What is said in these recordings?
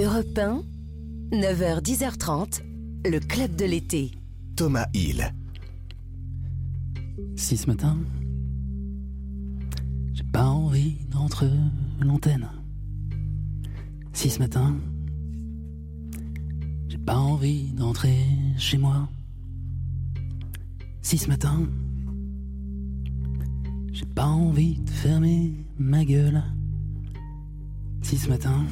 Europe 1, 9h, 10h30, le club de l'été. Thomas Hill. Si ce matin, j'ai pas envie d'entrer l'antenne. Si ce matin, j'ai pas envie d'entrer chez moi. Si ce matin, j'ai pas envie de fermer ma gueule. Si ce matin,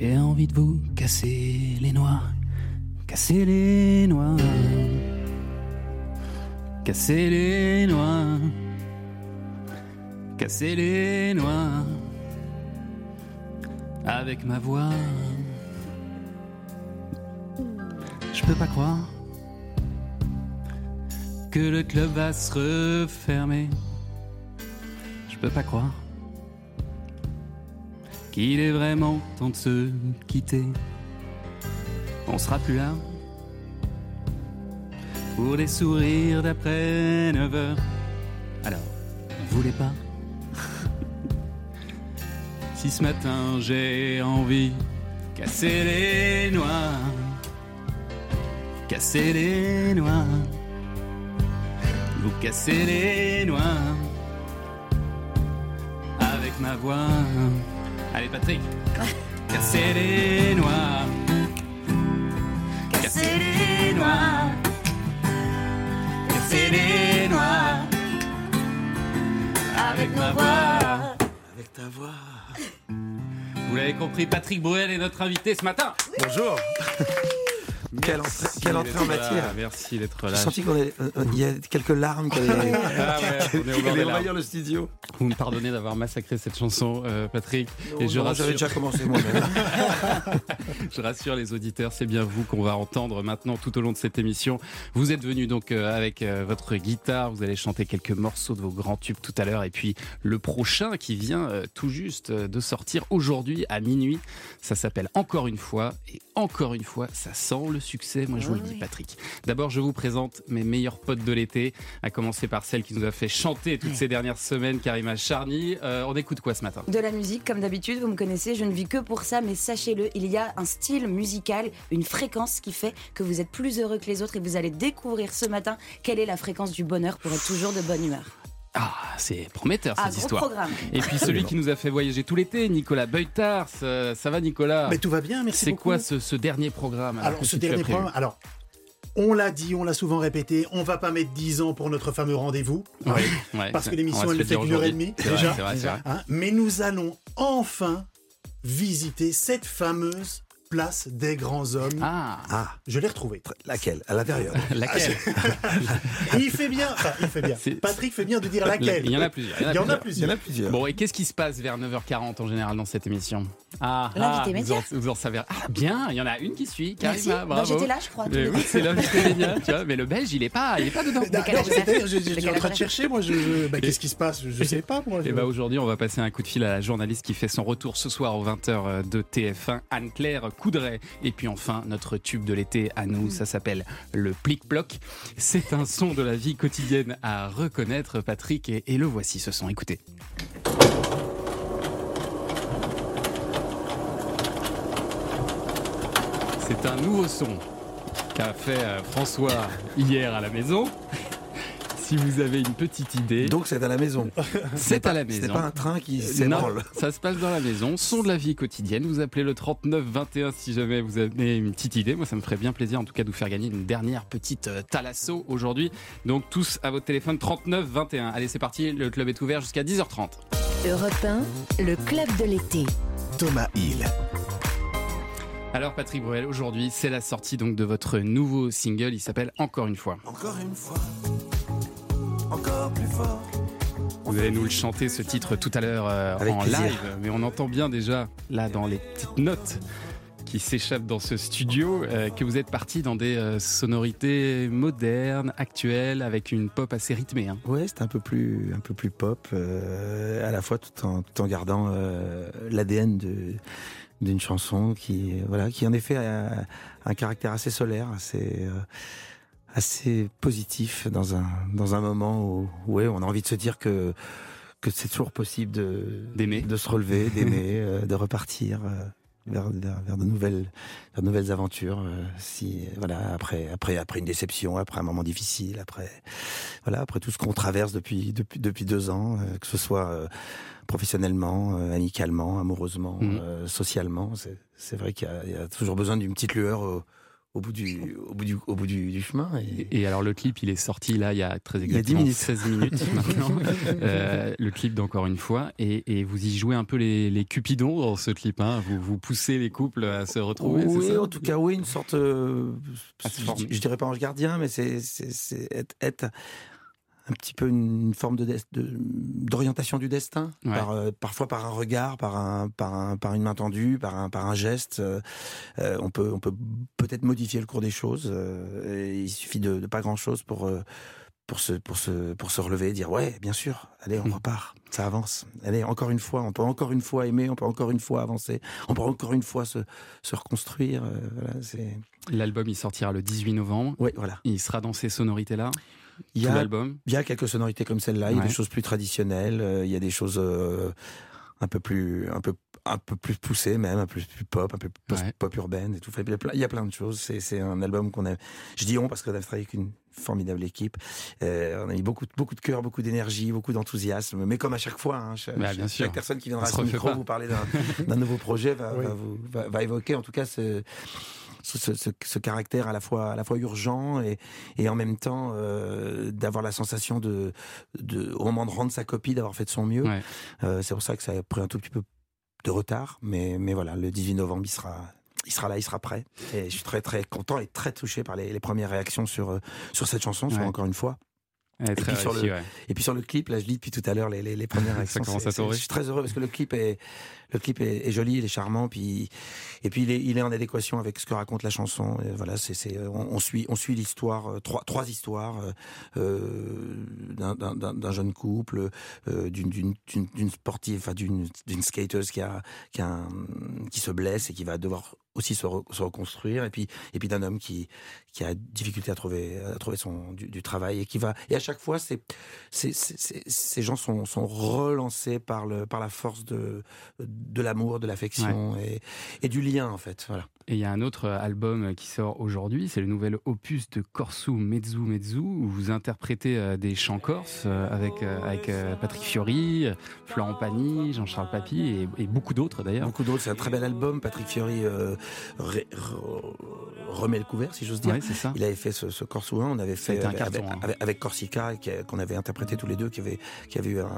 j'ai envie de vous casser les noix, casser les noix, casser les noix, casser les noix avec ma voix. Je peux pas croire que le club va se refermer. Je peux pas croire qu'il est vraiment temps de se quitter. On sera plus là pour des sourires d'après 9 heures. Alors, vous voulez pas? Si ce matin j'ai envie casser les noix, casser les noix, vous casser les noix avec ma voix. Allez Patrick. Casser les noix. Casser les noix. Casser les noix. Avec ma voix. Avec ta voix. Vous l'avez compris, Patrick Bruel est notre invité ce matin. Bonjour. Quelle entrée, quelle entrée en là, matière. Merci d'être J'ai là. senti qu'il y a quelques larmes qui allaient Ah envahir le studio. Vous me pardonnez d'avoir massacré cette chanson, euh, Patrick. et je Non, rassure, J'avais déjà commencé moi-même. je rassure les auditeurs, c'est bien vous qu'on va entendre maintenant tout au long de cette émission. Vous êtes venu donc euh, avec euh, votre guitare, vous allez chanter quelques morceaux de vos grands tubes tout à l'heure. Et puis le prochain qui vient euh, tout juste euh, de sortir aujourd'hui à minuit, ça s'appelle Encore une fois. Et encore une fois, ça sent le succès, moi je vous le dis Patrick. D'abord, je vous présente mes meilleurs potes de l'été, à commencer par celle qui nous a fait chanter toutes ces dernières semaines, Karima Charny. Euh, on écoute quoi ce matin? De la musique, comme d'habitude, vous me connaissez, je ne vis que pour ça, mais sachez-le, il y a un style musical, une fréquence qui fait que vous êtes plus heureux que les autres et vous allez découvrir ce matin quelle est la fréquence du bonheur pour être toujours de bonne humeur. Ah, c'est prometteur cette Ah, gros histoire. programme. Et puis celui qui nous a fait voyager tout l'été, Nicolas Beutars. Euh, ça va Nicolas Mais tout va bien, merci C'est quoi ce, ce dernier programme alors, Alors, ce dernier programme, alors, on l'a dit, on l'a souvent répété, on va pas mettre 10 ans pour notre fameux rendez-vous. Ouais, Parce que l'émission, elle ne fait le qu'une heure et demie, C'est vrai, déjà. c'est vrai, vrai. Hein, mais nous allons enfin visiter cette fameuse place des grands hommes. Ah, Ah, Je l'ai retrouvée. laquelle? À l'intérieur. laquelle? Et il fait bien, enfin, il fait bien. Patrick fait bien de dire laquelle. Il y en a plusieurs. Il y en a Il y plusieurs. en a plusieurs. Bon, et qu'est-ce qui se passe vers 9h40 en général dans cette émission? Ah, L'invité ah, vous, en, vous en savez. Ah, bien, il y en a une qui suit, Merci. Karima, Bah, bravo. J'étais là, je crois. oui, c'est l'invité média, tu vois, mais le belge, il est pas, il est pas dedans. Suis en train de chercher, moi, je, je- bah, qu'est-ce qui se passe? Je sais pas, moi. Et bah aujourd'hui, on va passer un coup de fil à la journaliste qui fait son retour ce soir aux 20h de TF1, Anne-Claire Coudray. Et puis enfin, notre tube de l'été à nous, ça s'appelle le plic-ploc. C'est un son de la vie quotidienne à reconnaître, Patrick, et, le voici ce son. Écoutez. C'est un nouveau son qu'a fait euh, François hier à la maison. Si vous avez une petite idée, Donc c'est à la maison. c'est à la Ce maison. n'est pas un train qui Non, s'ébranle. ça se passe dans la maison, son de la vie quotidienne. Vous appelez le 39 21 si jamais vous avez une petite idée. Moi, ça me ferait bien plaisir en tout cas de vous faire gagner une dernière petite euh, thalasso aujourd'hui. Donc tous à votre téléphone 39 21. Allez, c'est parti, le club est ouvert jusqu'à 10h30. Europe 1, le club de l'été. Thomas Hill. Alors Patrick Bruel, aujourd'hui, c'est la sortie donc de votre nouveau single, il s'appelle Encore une fois. Encore une fois. Encore plus fort. Vous allez nous le chanter ce titre tout à l'heure euh, en plaisir. live, mais on entend bien déjà là dans les petites notes qui s'échappent dans ce studio euh, que vous êtes parti dans des euh, sonorités modernes, actuelles, avec une pop assez rythmée. hein. Ouais, c'est un peu plus, un peu plus pop, euh, à la fois tout en, tout en gardant euh, l'ADN de d'une chanson qui, voilà, qui en effet a un caractère assez solaire, assez, euh, assez positif dans un dans un moment où, ouais, on a envie de se dire que que c'est toujours possible de D'aimer. de se relever, d'aimer, euh, de repartir euh, vers, vers, vers de nouvelles vers de nouvelles aventures. euh, si voilà après après après une déception, après un moment difficile, après voilà après tout ce qu'on traverse depuis depuis depuis deux ans, que ce soit professionnellement, amicalement, amoureusement, Mhm. socialement. C'est c'est vrai qu'il y, a- il y a toujours besoin d'une petite lueur au, au bout du au bout du au bout du, du chemin. Et, alors le clip, il est sorti là il y a très Il y a 10 exactement minutes. 16 minutes maintenant. Euh, le clip d'encore une fois. Et, et vous y jouez un peu les, les cupidons dans ce clip. Hein. Vous, vous poussez les couples à se retrouver. oui, ça en tout cas, oui, une sorte. euh, je, former. je dirais pas ange gardien, mais c'est c'est- c'est être, être un petit peu une forme de d'orientation du destin, Ouais. par, euh, parfois par un regard, par un, par un, par une main tendue, par un, par un geste. euh, euh, on peut, on peut peut-être modifier le cours des choses. et il suffit de, de pas grand chose pour. pour se, pour, se, pour se relever et dire ouais bien sûr allez on Mm. repart ça avance allez encore une fois on peut encore une fois aimer on peut encore une fois avancer on peut encore une fois se, se reconstruire euh, voilà c'est L'album, il sortira le 18 novembre. ouais voilà Il sera dans ces sonorités-là. Il y a l'album. il y a quelques sonorités comme celle-là il y a des choses plus traditionnelles euh, il y a des choses euh, un peu plus un peu un peu plus poussées même un peu plus pop un peu plus Ouais. pop urbaine et tout il y a plein, il y a plein de choses c'est un album qu'on a je dis on parce qu'on a travaillé avec une formidable équipe Euh, on a mis beaucoup beaucoup de cœur beaucoup d'énergie beaucoup d'enthousiasme mais comme à chaque fois hein, chaque, Bah, bien chaque sûr. personne qui viendra à refait micro pas. vous parler d'un d'un nouveau projet va, Oui. va, vous- va- va évoquer en tout cas ce ce, ce- ce- ce caractère à la fois à la fois urgent et, et en même temps euh, d'avoir la sensation de, de au moment de rendre sa copie d'avoir fait de son mieux Ouais. Euh, c'est pour ça que ça a pris un tout petit peu de retard mais mais voilà le 18 novembre il sera il sera là, il sera prêt. Et je suis très très content et très touché par les, les premières réactions sur euh, sur cette chanson, sur encore une fois. Puis le- ouais. Et puis sur le clip, là je lis depuis tout à l'heure les, les, les premières réactions. Je suis très heureux parce que le clip est le clip est, est joli, il est charmant, puis et puis il est, il est en adéquation avec ce que raconte la chanson. Et voilà, c'est c'est on, on suit on suit l'histoire euh, trois trois histoires euh, euh, d'un- jeune couple, euh, d'une d'une sportive, enfin d'une d'une skateuse qui a qui a un- qui se blesse et qui va devoir aussi se, re- se reconstruire et puis et puis d'un homme qui qui a difficulté à trouver à trouver son du, du travail et qui va et à chaque fois c'est ces gens sont, sont relancés par le par la force de l'amour de l'affection et, et du lien en fait voilà Et il y a un autre album qui sort aujourd'hui, c'est le nouvel opus de Corsu Mezzu Mezzu, où vous interprétez euh, des chants corses euh, avec, euh, avec Patrick Fiori, Florent Pagny, Jean-Charles Papy et, et beaucoup d'autres d'ailleurs. beaucoup d'autres c'est un très bel album Patrick Fiori euh, ré- remet le couvert si j'ose dire Ouais, c'est ça. Il avait fait ce, ce Corsouin, on avait fait un avec, carton, avec- hein. avec- avec Corsica qu'on avait interprété tous les deux, qui avait, qui avait eu un,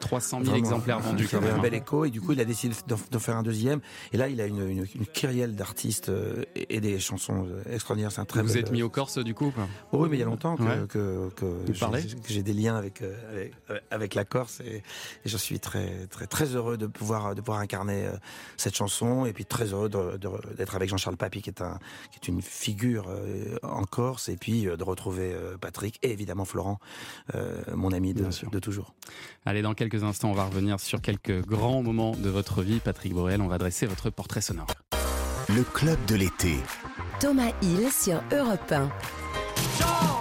300 000 vraiment exemplaires vendus qui avait un hein. bel écho et du coup il a décidé d'en d'en faire un deuxième et là il a une, une, une kyrielle d'artistes euh, et, des chansons euh, extraordinaires. C'est un très Vous bel- êtes mis au Corse du coup Oh oui, mais il y a longtemps que, Ouais. que, que que j'ai des liens avec, euh, avec, avec la Corse et, et je suis très, très, très heureux de pouvoir, de pouvoir incarner euh, cette chanson et puis très heureux d'être avec Jean-Charles Papy qui est, un, qui est une figure euh, en Corse et puis euh, de retrouver euh, Patrick et évidemment Florent, euh, mon ami de, de toujours. Allez, dans quelques instants, on va revenir sur quelques grands moments de votre vie. Patrick Bruel, on va dresser votre portrait sonore. Le club de l'été. Thomas Hill sur Europe 1. J'en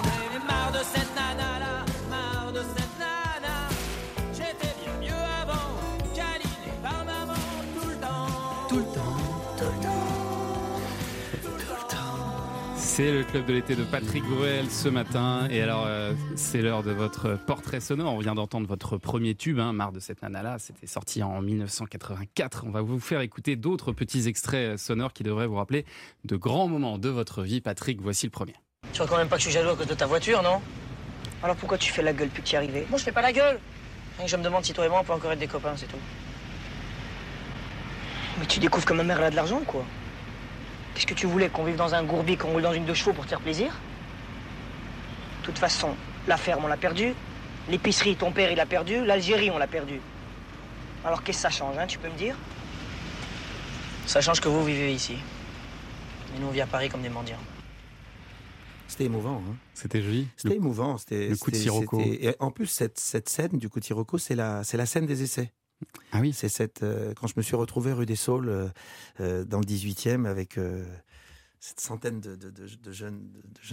C'est le club de l'été de Patrick Bruel ce matin. Et alors, euh, c'est l'heure de votre portrait sonore. On vient d'entendre votre premier tube, hein, Marre de cette nana-là. C'était sorti en 1984. On va vous faire écouter d'autres petits extraits sonores qui devraient vous rappeler de grands moments de votre vie. Patrick, voici le premier. Tu vois quand même pas que je suis jaloux à cause de ta voiture, non? Alors pourquoi tu fais la gueule depuis que tu es arrivé Moi, je fais pas la gueule. Rien que je me demande si toi et moi, on peut encore être des copains, c'est tout. Mais tu découvres que ma mère elle a de l'argent quoi? Qu'est-ce que tu voulais Qu'on vive dans un gourbi, qu'on roule dans une deux chevaux pour te faire plaisir? De toute façon, la ferme on l'a perdue, l'épicerie ton père il a perdu, l'Algérie on l'a perdue. Alors qu'est-ce que ça change, hein, tu peux me dire? Ça change que vous vivez ici. Et nous, on vit à Paris comme des mendiants. C'était émouvant. Hein. C'était joli. C'était émouvant. C'était le coup de Sirocco. Et en plus, cette, cette scène du coup de Sirocco, c'est la, c'est la scène des essais. Ah oui, C'est cette euh, quand je me suis retrouvé rue des Saules euh, euh, dans le 18e avec euh, cette centaine de, de- de- de jeunes,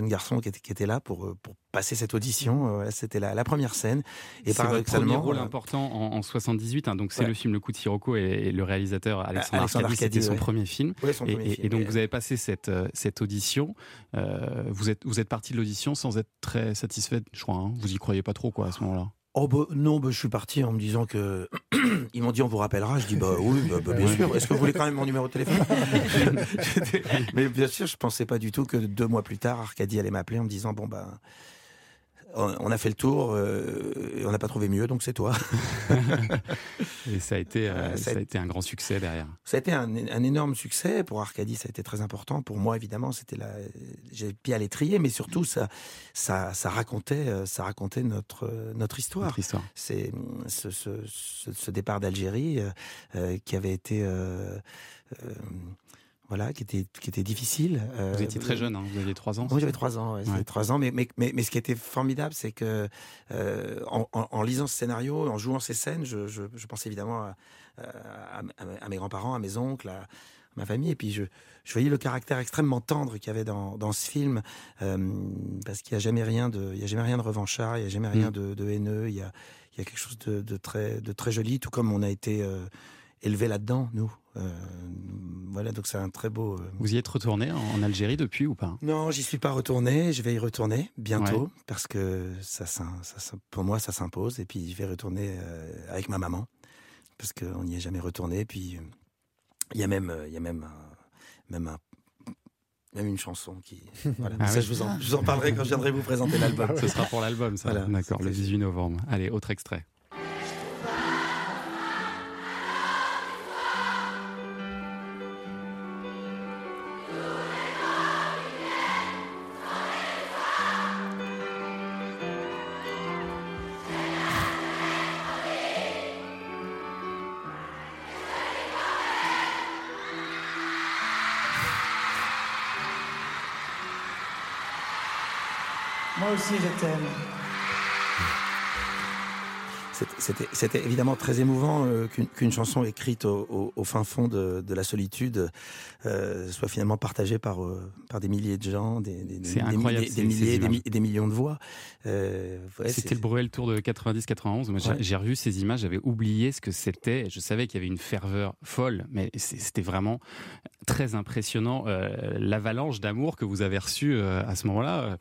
garçons qui étaient, qui étaient là pour, pour passer cette audition. Euh, C'était la, la première scène. Et C'est votre premier paradoxalement, rôle important en, en 78. hein, donc c'est Ouais. le film Le coup de Sirocco et, et le réalisateur Alexandre, Alexandre Arcadi, c'était son premier film. ouais, son Et, premier et- film. et donc vous avez passé cette, cette audition. Vous êtes vous êtes parti de l'audition sans être très satisfait, je crois. hein. Vous y croyez pas trop quoi à ce moment-là. Oh bah, non, bah, je suis parti en me disant que ils m'ont dit on vous rappellera. Je dis bah oui, bah, bah, bien sûr. Est-ce que vous voulez quand même mon numéro de téléphone Mais bien sûr, je pensais pas du tout que deux mois plus tard, Arcadie allait m'appeler en me disant bon bah on a fait le tour, euh, et on n'a pas trouvé mieux, donc c'est toi. Et ça a été euh, ça a été un grand succès derrière. Ça a été un, un énorme succès pour Arcadie. Ça a été très important pour moi, évidemment. C'était la, j'ai pied à l'étrier, mais surtout ça, ça, ça racontait, euh, ça racontait notre notre histoire. Votre histoire. c'est mm, ce, ce- ce- ce départ d'Algérie euh, qui avait été voilà qui était qui était difficile. euh, Vous étiez très jeune, hein, vous aviez 3 ans. Moi, j'avais trois ans. ouais, j'avais Ouais. trois ans, mais, mais, mais, mais ce qui était formidable, c'est que euh, en, en- en lisant ce scénario, en jouant ces scènes, je, je, je pensais évidemment à, à- à- à mes grands-parents, à mes oncles, à ma famille, et puis je, je voyais le caractère extrêmement tendre qu'il y avait dans, dans ce film, euh, parce qu'il n'y a jamais rien de, il y a jamais rien de revanchard, il n'y a jamais rien Mm. de, de haineux, il y a, il y a quelque chose de, de très, de très joli, tout comme on a été euh, élevé là-dedans, nous. Euh, voilà, donc c'est un très beau. euh, Vous y êtes retourné en, Algérie depuis ou pas? Non, j'y suis pas retourné. Je vais y retourner bientôt Ouais. parce que ça, ça, pour moi, ça s'impose. Et puis, je vais retourner euh, avec ma maman parce qu'on n'y est jamais retourné. Puis, euh, il y a même, il y a même, un- même, un- même une chanson qui. Voilà. Ah ça, oui. je, vous en, je vous en parlerai quand je viendrai vous présenter l'album. Ce sera pour l'album, ça. Voilà. D'accord, le 18 novembre. Allez, autre extrait. Moi aussi, je t'aime. C'était- évidemment très émouvant euh, qu'une chanson écrite au, au- au fin fond de, de la solitude euh, soit finalement partagée par, euh, par des milliers de gens, des, des, des- des milliers, millions de voix. Ouais, C'était le Bruel Tour de 90-91. Moi, j'ai- Ouais. j'ai revu ces images, j'avais oublié ce que c'était. Je savais qu'il y avait une ferveur folle, mais c'était vraiment très impressionnant. L'avalanche d'amour que vous avez reçu euh, à ce moment-là,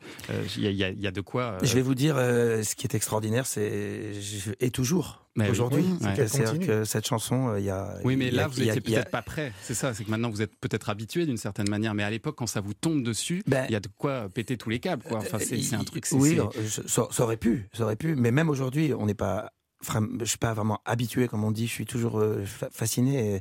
il y, y a- il y a de quoi. Je vais vous dire, ce qui est extraordinaire, c'est et toujours Aujourd'hui, Oui, C'est-à-dire que cette chanson, euh, il y a. Oui, mais il a- là, vous il y a- étiez il y a- peut-être pas prêt. C'est ça, c'est que maintenant, vous êtes peut-être habitué d'une certaine manière, mais à l'époque, quand ça vous tombe dessus, il Ben, y a de quoi péter tous les câbles. Quoi. Enfin, c'est c'est un truc. c'est- Oui, je- ça, ça aurait pu, ça aurait pu, mais même aujourd'hui, on n'est pas. Je suis pas vraiment habitué, comme on dit. Je suis toujours euh, fa- fasciné. Et, et,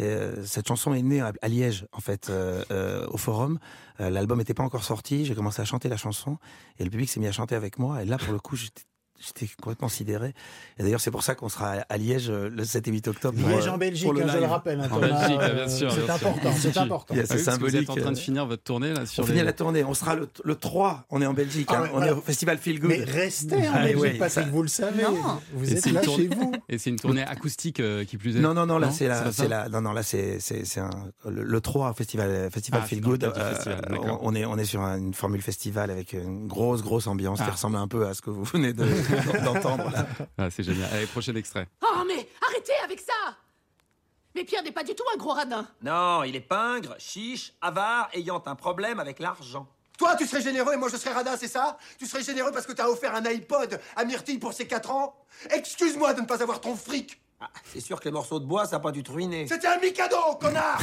euh, cette chanson est née à, à Liège, en fait, euh, euh, au Forum. Euh, L'album n'était pas encore sorti. J'ai commencé à chanter la chanson et le public s'est mis à chanter avec moi. Et là, pour le coup, j'étais J'étais complètement sidéré. Et d'ailleurs, c'est pour ça qu'on sera à Liège euh, le 7 et 8 octobre. Liège euh, en Belgique, pour le hein, je le rappelle. hein, En Thomas, Belgique, euh, bien sûr, C'est important, c'est important. Yeah, Ah c'est parce que symbolique. Vous êtes en train de finir votre tournée là sur On finit les- la tournée. On sera le, le 3. On est en Belgique. Ah hein. ouais, on est au festival Feel Good. Mais restez en Ah, Belgique, ouais, Patrick, ça- vous le savez. Non. Vous Et êtes là tournée- chez vous. Et c'est une tournée acoustique euh, qui plus est. Non, non, non, là, c'est non, non, là, c'est, c'est, c'est un, le, le 3 festival, festival Ah, Feel Good. euh, on est, on est sur une formule festival avec une grosse, grosse ambiance qui Ah. ressemble un peu à ce que vous venez de, d'entendre. Ah, c'est génial. Allez, prochain extrait. Oh, mais arrêtez avec ça Mais Pierre n'est pas du tout un gros radin. Non, il est pingre, chiche, avare, ayant un problème avec l'argent. Toi, tu serais généreux et moi, je serais radin, c'est ça? Tu serais généreux parce que t'as offert un iPod à Myrtille pour ses 4 ans? Excuse-moi de ne pas avoir ton fric Ah, c'est sûr que les morceaux de bois, ça n'a pas dû te ruiner. C'était un Mikado, connard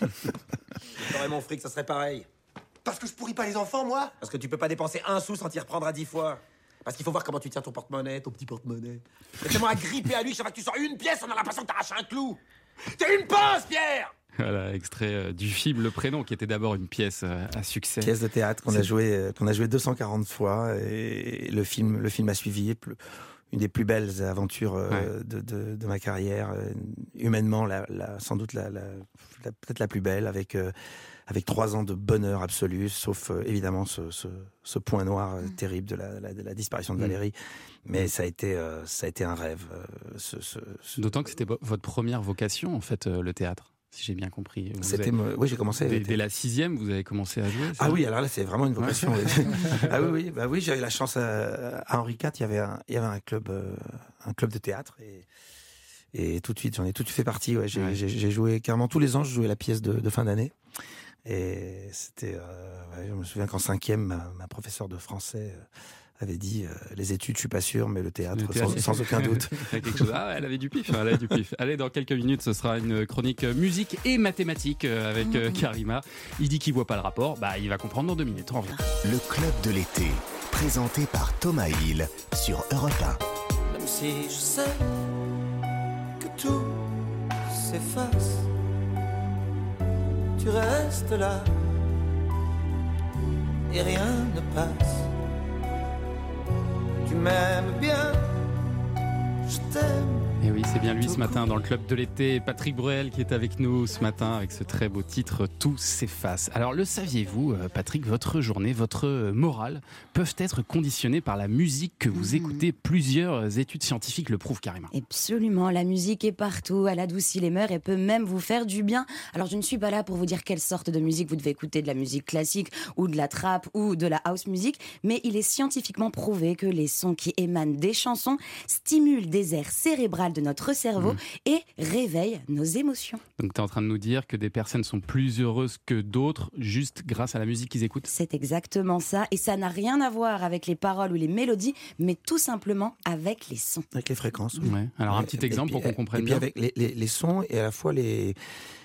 Si t'aurais mon fric, ça serait pareil. Parce que je pourris pas les enfants, moi? Parce que tu peux pas dépenser un sou sans t'y reprendre à dix fois. Parce qu'il faut voir comment tu tiens ton porte-monnaie, ton petit porte-monnaie. C'est tellement agrippé à lui, chaque fois que tu sors une pièce, on a l'impression que t'arraches un clou. T'es une pince, Pierre Voilà, extrait euh, du film Le Prénom, qui était d'abord une pièce euh, à succès. Pièce de théâtre qu'on a joué, euh, qu'on a joué 240 fois et le film, le film a suivi. Une des plus belles aventures Ouais. de, de, de ma carrière, humainement, la, la- sans doute la, la- la- peut-être la plus belle, avec euh, avec trois ans de bonheur absolu, sauf euh, évidemment ce, ce, ce point noir euh, terrible de la, la- de la disparition de Mm. Valérie. Mais ça a été ça a été un rêve. euh, ce, ce- ce- D'autant que c'était vo- votre première vocation, en fait, euh, le théâtre. si j'ai bien compris. Vous C'était avez- oui, j'ai commencé. Dès, dès la sixième, vous avez commencé à jouer Ah oui, alors là, c'est vraiment une vocation. Ouais. ah oui, oui, bah oui, j'ai eu la chance à, à Henri IV, il y avait un, il y avait un club, euh, un club de théâtre et, et tout de suite, j'en ai tout de suite fait partie. Ouais, j'ai, Ouais. joué carrément tous les ans, je jouais la pièce de, de fin d'année. Et c'était, euh, ouais, je me souviens qu'en cinquième, ma, ma professeure de français euh, avait dit euh, les études, je suis pas sûr, mais le théâtre, Le théâtre. Sans, sans aucun doute. Ah, elle avait du pif. Elle avait du pif. Allez, dans quelques minutes, ce sera une chronique musique et mathématiques avec euh, Karima. Il dit qu'il voit pas le rapport. Bah, il va comprendre dans deux minutes. On revient. Le club de l'été, présenté par Thomas Hill sur Europe Même si je sais que tout s'efface, tu restes là et rien ne passe. Tu m'aimes bien, je t'aime. Et oui, c'est bien lui ce matin dans le club de l'été. Patrick Bruel qui est avec nous ce matin avec ce très beau titre Tout s'efface. Alors le saviez-vous, euh, Patrick, votre journée, votre euh, morale peuvent être conditionnées par la musique que vous écoutez? Plusieurs études scientifiques le prouvent carrément. Absolument, la musique est partout, elle adoucit les mœurs et peut même vous faire du bien. Alors je ne suis pas là pour vous dire quelle sorte de musique vous devez écouter, de la musique classique ou de la trap ou de la house music, mais il est scientifiquement prouvé que les sons qui émanent des chansons stimulent des aires cérébrales de notre cerveau et réveillent nos émotions. Donc tu es en train de nous dire que des personnes sont plus heureuses que d'autres juste grâce à la musique qu'ils écoutent C'est exactement ça, et ça n'a rien à voir avec les paroles ou les mélodies, mais tout simplement avec les sons. Avec les fréquences. oui. Ouais. Alors un petit et exemple puis- pour qu'on comprenne et puis bien. avec les, les- les sons et à la fois les.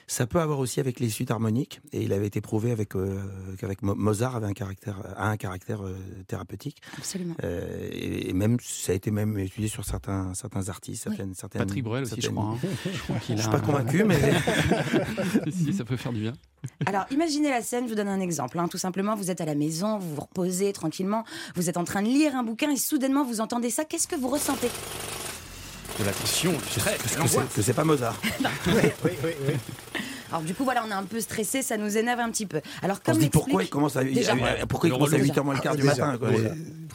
Ça peut avoir aussi avec les suites harmoniques et il avait été prouvé avec euh, qu'avec Mo- Mozart avait un caractère a un caractère euh, thérapeutique. Absolument. Euh, et, et même ça a été même étudié sur certains certains artistes, certaines certaines. Patrick Bruel aussi, je certaines- crois. hein. Je crois qu'il Je a suis pas un- convaincu, mais si, si, ça peut faire du bien. Alors, imaginez la scène, je vous donne un exemple. hein. Tout simplement, vous êtes à la maison, vous vous reposez tranquillement, vous êtes en train de lire un bouquin et soudainement vous entendez ça. Qu'est-ce que vous ressentez? De la tension, du stress, que c'est pas Mozart. Alors, du coup, voilà, on est un peu stressé, ça nous énerve un petit peu. Alors, On comme se dit l'explique- pourquoi il commence à Déjà, à- pourquoi il le commence à relou. 8h moins le quart Ah, du déjà, matin quoi.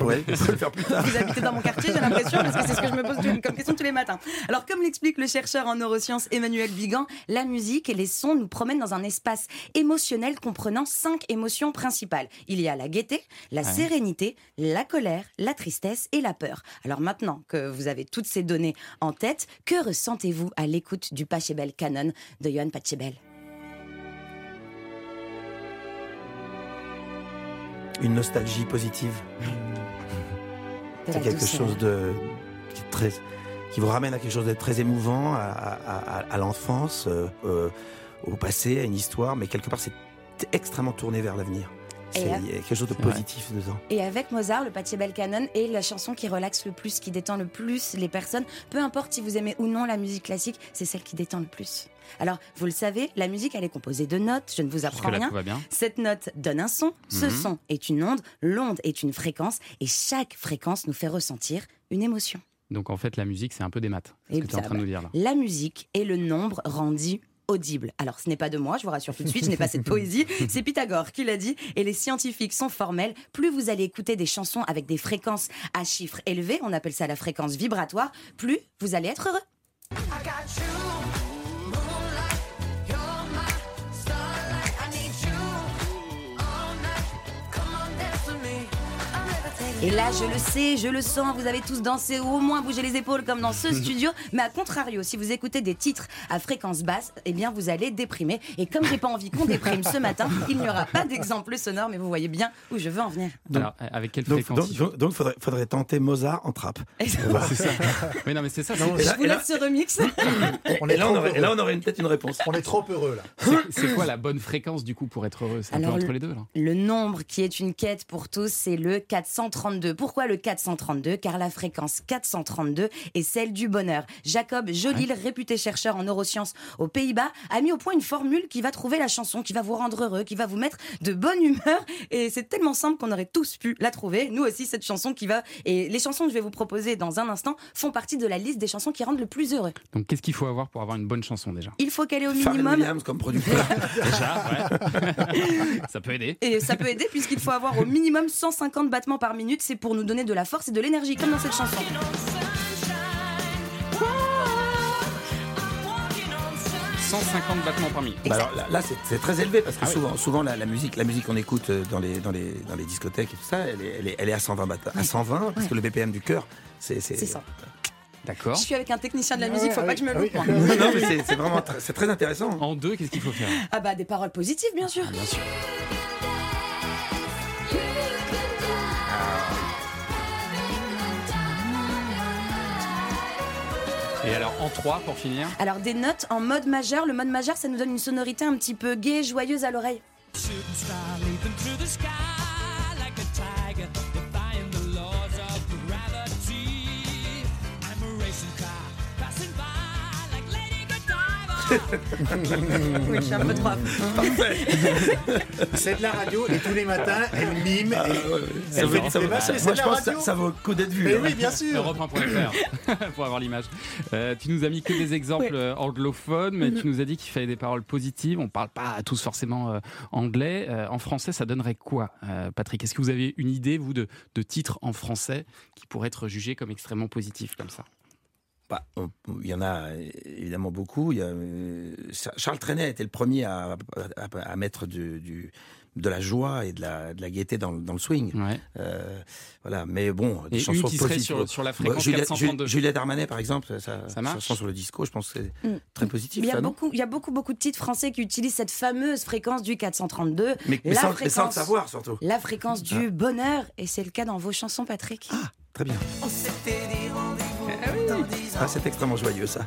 Ouais, on peut le faire plus tard. Vous habitez dans mon quartier, j'ai l'impression, parce que c'est ce que je me pose comme question tous les matins. Alors, comme l'explique le chercheur en neurosciences Emmanuel Bigan, la musique et les sons nous promènent dans un espace émotionnel comprenant cinq émotions principales. Il y a la gaieté, la Ouais. sérénité, la colère, la tristesse et la peur. Alors maintenant que vous avez toutes ces données en tête, que ressentez-vous à l'écoute du Pachelbel Canon de Johann Pachelbel Une nostalgie positive. C'est quelque douceur. chose de qui, très, qui vous ramène à quelque chose de très émouvant, à, à- à- à l'enfance, euh, euh, au passé, à une histoire, mais quelque part c'est extrêmement tourné vers l'avenir. Il y a quelque chose de positif dedans. Et avec Mozart, le Pachelbel Canon est la chanson qui relaxe le plus, qui détend le plus les personnes. Peu importe si vous aimez ou non la musique classique, c'est celle qui détend le plus. Alors, vous le savez, la musique, elle est composée de notes. Je ne vous apprends rien. bien. Cette note donne un son. Ce Mhm. son est une onde. L'onde est une fréquence. Et chaque fréquence nous fait ressentir une émotion. Donc en fait, la musique, c'est un peu des maths. C'est ce Et que tu es en train de nous dire là. La musique est le nombre rendu audible. Alors, ce n'est pas de moi, je vous rassure tout de suite, je n'ai pas cette poésie. C'est Pythagore qui l'a dit. Et les scientifiques sont formels. Plus vous allez écouter des chansons avec des fréquences à chiffres élevés, on appelle ça la fréquence vibratoire, plus vous allez être heureux. Et là, je le sais, je le sens, vous avez tous dansé ou au moins bougé les épaules comme dans ce studio. Mais à contrario, si vous écoutez des titres à fréquence basse, eh bien, vous allez déprimer. Et comme j'ai pas envie qu'on déprime ce matin, il n'y aura pas d'exemple sonore, mais vous voyez bien où je veux en venir. Alors, euh, avec quelle Donc, fréquence donc, donc, donc faudrait, faudrait tenter Mozart en trappe. C'est ça. Oui, non, mais c'est ça. Je là- vous et là- laisse ce remix. On Et là, on aurait, et là, heureux. on aurait une- peut-être une réponse. On est trop heureux là. c'est- quoi la bonne fréquence du coup pour être heureux? C'est un peu entre le- les deux là. Le nombre qui est une quête pour tous, c'est le 432. Pourquoi le 432 Car la fréquence 432 est celle du bonheur. Jacob Jolil, réputé chercheur en neurosciences aux Pays-Bas, a mis au point une formule qui va trouver la chanson, qui va vous rendre heureux, qui va vous mettre de bonne humeur. Et c'est tellement simple qu'on aurait tous pu la trouver. Nous aussi, cette chanson qui va... Et les chansons que je vais vous proposer dans un instant font partie de la liste des chansons qui rendent le plus heureux. Donc qu'est-ce qu'il faut avoir pour avoir une bonne chanson déjà? Il faut qu'elle ait au Pharrell minimum... Williams comme producteur. Déjà, ouais. ça peut aider. Et ça peut aider puisqu'il faut avoir au minimum 150 battements par minute. C'est pour nous donner de la force et de l'énergie, comme dans cette chanson. 150 battements par minute. Bah alors là, là, c'est c'est très élevé parce que Ah oui. souvent, souvent la, la musique, la musique qu'on écoute euh, dans les, dans les, dans les discothèques et tout ça, elle est, elle est, elle est à 120 batta- à 120 parce que le BPM du cœur, c'est C'est ça. D'accord. Je suis avec un technicien de la musique, faut pas que je me loupe. Oui, non, mais c'est- c'est vraiment très intéressant. En deux, qu'est-ce qu'il faut faire? Ah bah des paroles positives, bien sûr. Bien sûr. Et alors en trois pour finir Alors des notes en mode majeur. Le mode majeur, ça nous donne une sonorité un petit peu gaie, joyeuse à l'oreille. oui, je suis un peu trop. C'est de la radio et tous les matins, elle mime. Ah, et- Ça elle vaut- fait des ça vaut- ça- moi, je pense que ça, radio. ça vaut coup d'être vu. Mais hein. oui, bien sûr. Europe1.fr pour avoir l'image. Euh, tu nous as mis que des exemples euh, anglophones, mais tu nous as dit qu'il fallait des paroles positives. On parle pas tous forcément euh, anglais. Euh, en français, ça donnerait quoi, euh, Patrick? Est-ce que vous avez une idée, vous, de, de titres en français qui pourraient être jugés comme extrêmement positifs comme ça? Bah, on- il y en a évidemment beaucoup. Il y a, euh, Charles Trenet était le premier à, à- à mettre du, du- de la joie et de la, de la gaieté dans, le- dans le swing. Euh, voilà, mais bon, des Et chansons une qui positives. sur- sur la fréquence Juliette, 432. Ju- Juliette Armanet, par exemple, ça, Ça marche chanson sur le disco, je pense que c'est Mm. très positif. Il y, a ça, non beaucoup, il y a beaucoup, beaucoup de titres français qui utilisent cette fameuse fréquence du 432. mais, mais la sans, mais sans le savoir surtout. La fréquence du bonheur, et c'est le cas dans vos chansons, Patrick. Très bien. Ah, c'est extrêmement joyeux ça.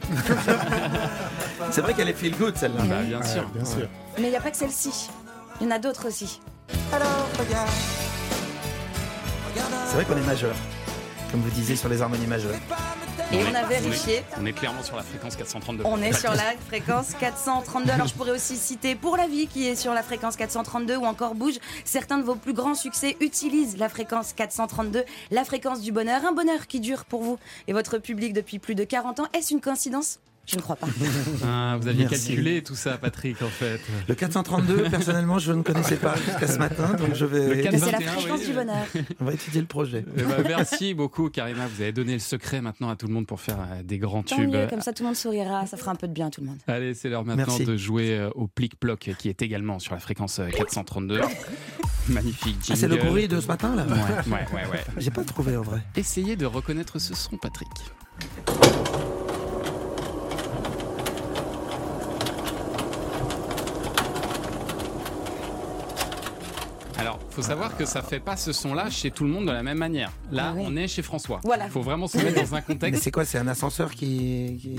c'est vrai qu'elle est feel good celle-là. Bah, bien sûr. bien sûr. Mais il n'y a pas que celle-ci. Il y en a d'autres aussi. C'est vrai qu'on est majeur, comme vous disiez sur les harmonies majeures. Et est- on a vérifié. est- On est clairement sur la fréquence 432. On est sur la fréquence 432. Alors je pourrais aussi citer Pour la vie qui est sur la fréquence 432 ou encore Bouge. Certains de vos plus grands succès utilisent la fréquence 432, la fréquence du bonheur. Un bonheur qui dure pour vous et votre public depuis plus de 40 ans. Est-ce une coïncidence? Je ne crois pas. Ah, vous aviez Merci. calculé tout ça, Patrick, en fait. Le 432, personnellement, je ne connaissais pas jusqu'à ce matin, donc je vais. C'est la 421, fréquence oui. du bonheur. On va étudier le projet. Eh ben, merci beaucoup, Karima. Vous avez donné le secret maintenant à tout le monde pour faire euh, des grands Tant tubes. mieux, comme ça tout le monde sourira. Ça fera un peu de bien à tout le monde. Allez, c'est l'heure maintenant Merci. de jouer euh, au plic-ploc qui est également sur la fréquence euh, 432. Magnifique jingle. Ah, c'est le bruit de ce matin là Ouais, ouais, ouais. ouais. J'ai pas trouvé en vrai. Essayez de reconnaître ce son, Patrick. Alors, faut savoir que ça fait pas ce son-là chez tout le monde de la même manière. Là, Ah on est chez François. Voilà. Il faut vraiment se mettre dans un Mais contexte. c'est quoi C'est un ascenseur qui. qui-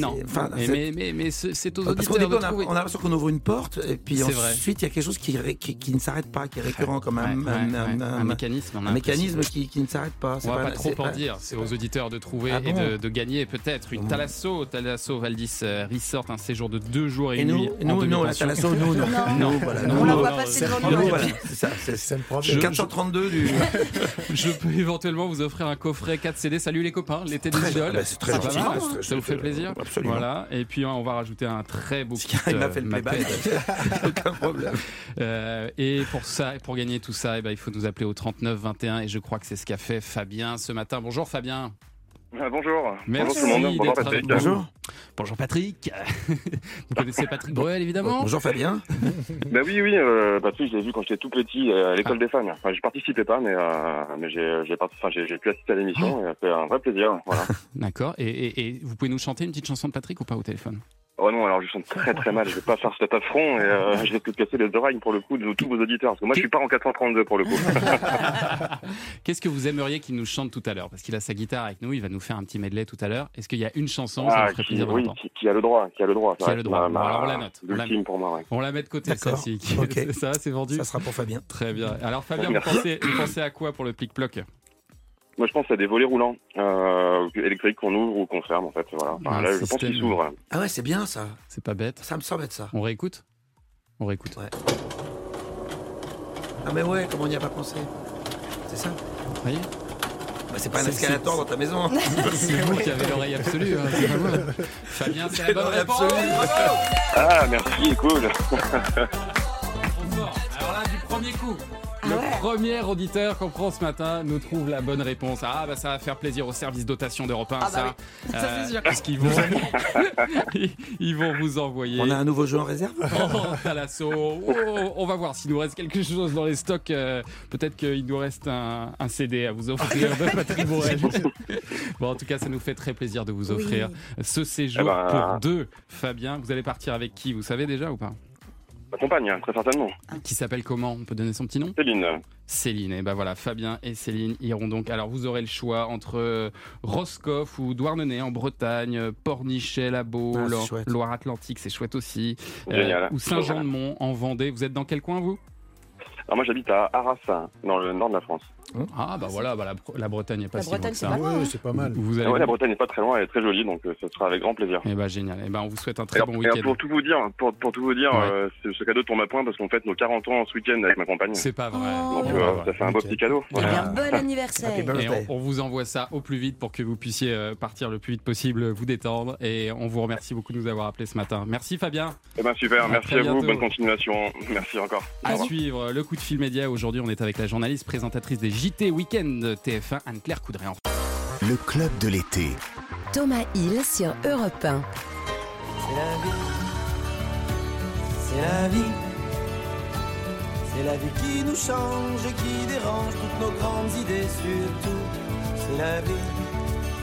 Non. Enfin, mais, c'est- mais, mais, mais aux Parce qu'au auditeurs début, de on a, trouver. on a l'impression qu'on ouvre une porte, et puis ensuite, il y a quelque chose qui, ré- qui, qui ne s'arrête pas, qui est récurrent, comme un, Ouais, ouais, un- ouais. un- Un un- mécanisme. un mécanisme qui, qui ne s'arrête pas. On va pas, trop en pas- dire, c'est aux auditeurs de trouver Ah et bon de, de gagner peut-être une Thalasso, Thalasso Valdis euh, Resort, un séjour de deux jours et, Et une nous, nuit. nous, non, la. Thalasso, nous, non. Non. Voilà, On la voit passer devant nous, nous. voilà, c'est ça, c'est C'est le problème. 432 du. Je peux éventuellement vous offrir un coffret 4 CD. Salut les copains, l'été des idoles. bah, c'est très gentil. mal, C'est très- Ça vous fait plaisir Absolument. Voilà. Et puis on va rajouter un très beau kit. il m'a euh, fait le playback, aucun problème. Euh, et pour ça, pour gagner tout ça, eh ben, il faut nous appeler au 39 21 et je crois que c'est ce qu'a fait Fabien ce matin. Bonjour Fabien. Ah, bonjour. Merci bonjour tout le monde. Bonjour Patrick. Bonjour. Bonjour Patrick. Vous connaissez Patrick Bruel évidemment. Bonjour Fabien. Bah oui, oui, euh, Patrick, je l'ai vu quand j'étais tout petit euh, à l'école Ah. des fans. Enfin, je participais pas, mais, euh, mais j'ai, enfin, pu assister à l'émission et c'est un vrai plaisir. Voilà. D'accord. Et, et- et vous pouvez nous chanter une petite chanson de Patrick ou pas au téléphone? Oh non, alors je chante très très mal. Je vais pas faire cet affront et euh, je risque de casser les oreilles pour le coup de tous vos auditeurs. Parce que moi, je suis pas en 432 pour le coup. Qu'est-ce que vous aimeriez qu'il nous chante tout à l'heure? Parce qu'il a sa guitare avec nous, il va nous faire un petit medley tout à l'heure. Est-ce qu'il y a une chanson? Ça Ah, ferait qui, plaisir de oui, qui, qui a le droit, qui a le droit. Qui a le droit. Ma- alors on la note. On la- L'ultime pour moi, ouais. On la met de côté, celle-ci. Ça, c'est vendu Ça sera pour Fabien. Très bien. Alors Fabien, vous Merci. pensez, vous pensez à quoi pour le plic-ploc Moi, je pense à des volets roulants euh, électriques qu'on ouvre ou qu'on ferme, en fait. Voilà. Enfin, là, je pense qu'ils s'ouvrent. Ah ouais, c'est bien ça. C'est pas bête. Ça me semble être ça. On réécoute? On réécoute. Ouais. Ah mais ouais, comment on n'y a pas pensé? C'est ça? Vous voyez bah, C'est pas un escalator dans ta maison. C'est vous qui avez l'oreille absolue. hein, c'est pas moi. Fabien, c'est la bonne l'oreille réponse. Bravo Ah, merci, cool. Trop fort. Alors là, du premier coup. Le premier auditeur qu'on prend ce matin nous trouve la bonne réponse. Ah bah ça va faire plaisir au service dotation d'Europe 1, Ah bah ça. oui. Ça, c'est sûr. Parce qu'ils vont, ils vont vous envoyer. On a un nouveau jeu en réserve Oh, à l'assaut. Oh, on va voir s'il nous reste quelque chose dans les stocks. euh, Peut-être qu'il nous reste un, un CD à vous offrir de Patrick Borel. bon, en tout cas, ça nous fait très plaisir de vous Oui. offrir ce séjour Eh ben, pour deux. Fabien, vous allez partir avec qui Vous savez déjà ou pas? Ma compagne, très certainement. Qui s'appelle comment? On peut donner son petit nom? Céline. Céline. Et ben voilà, Fabien et Céline iront donc. Alors vous aurez le choix entre euh, Roscoff ou Douarnenez en Bretagne, euh, Pornichet, la Baule, Ah, c'est en chouette. Loire-Atlantique, c'est chouette aussi. Euh, Génial. ou Saint-Jean-de-Mont en Vendée. Vous êtes dans quel coin vous? Alors moi j'habite à Arras, dans le nord de la France. Ah bah voilà, bah, la, la Bretagne n'est pas La si loin Bretagne, que c'est ça. Ouais, c'est pas mal. Vous allez. Ah ouais, la Bretagne n'est pas très loin, elle est très jolie, donc euh, ce sera avec grand plaisir. Eh ben génial. Eh ben on vous souhaite un très Alors, bon et week-end. pour tout vous dire, pour, pour tout vous dire, Ouais. euh, c'est- ce cadeau tombe à point parce qu'on fête nos 40 ans ce week-end avec ma compagne. C'est pas vrai. Oh. Donc euh, ça fait un beau petit cadeau. Eh bien, bon anniversaire. Et on, on vous envoie ça au plus vite pour que vous puissiez euh, partir le plus vite possible, vous détendre. Et on vous remercie beaucoup de nous avoir appelés ce matin. Merci Fabien. Eh ben super, À merci à vous, bonne continuation. Merci encore. À suivre le coup de fil média. Aujourd'hui, on est avec la journaliste présentatrice des JT Weekend TF1, Anne-Claire Coudray. Le club de l'été. Thomas Hill sur Europe 1. C'est la vie, c'est la vie, c'est la vie qui nous change et qui dérange toutes nos grandes idées surtout. C'est la vie.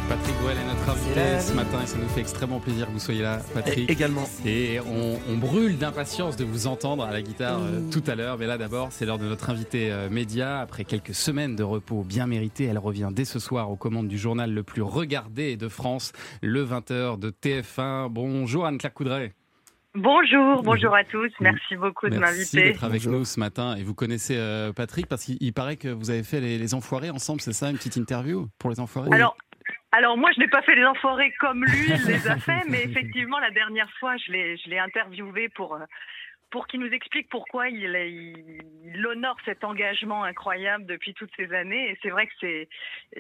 Patrick Bruel est notre invité ce matin et ça nous fait extrêmement plaisir que vous soyez là, Patrick. Et- également. Et on, on brûle d'impatience de vous entendre à la guitare euh, tout à l'heure. Mais là, d'abord, c'est l'heure de notre invité euh, média. Après quelques semaines de repos bien mérité, elle revient dès ce soir aux commandes du journal le plus regardé de France, le 20h de TF1. Bonjour Anne-Claire Coudray. Bonjour, bonjour à tous. Merci beaucoup de Merci m'inviter. d'être avec nous ce matin. Et vous connaissez euh, Patrick parce qu'il il paraît que vous avez fait les, les Enfoirés ensemble, c'est ça Une petite interview pour les Enfoirés? Alors, alors moi, je n'ai pas fait les enfoirés comme lui, il les a fait, mais effectivement, la dernière fois, je l'ai, je l'ai interviewé pour, euh, pour qu'il nous explique pourquoi il, est- il, il honore cet engagement incroyable depuis toutes ces années. Et c'est vrai que c'est,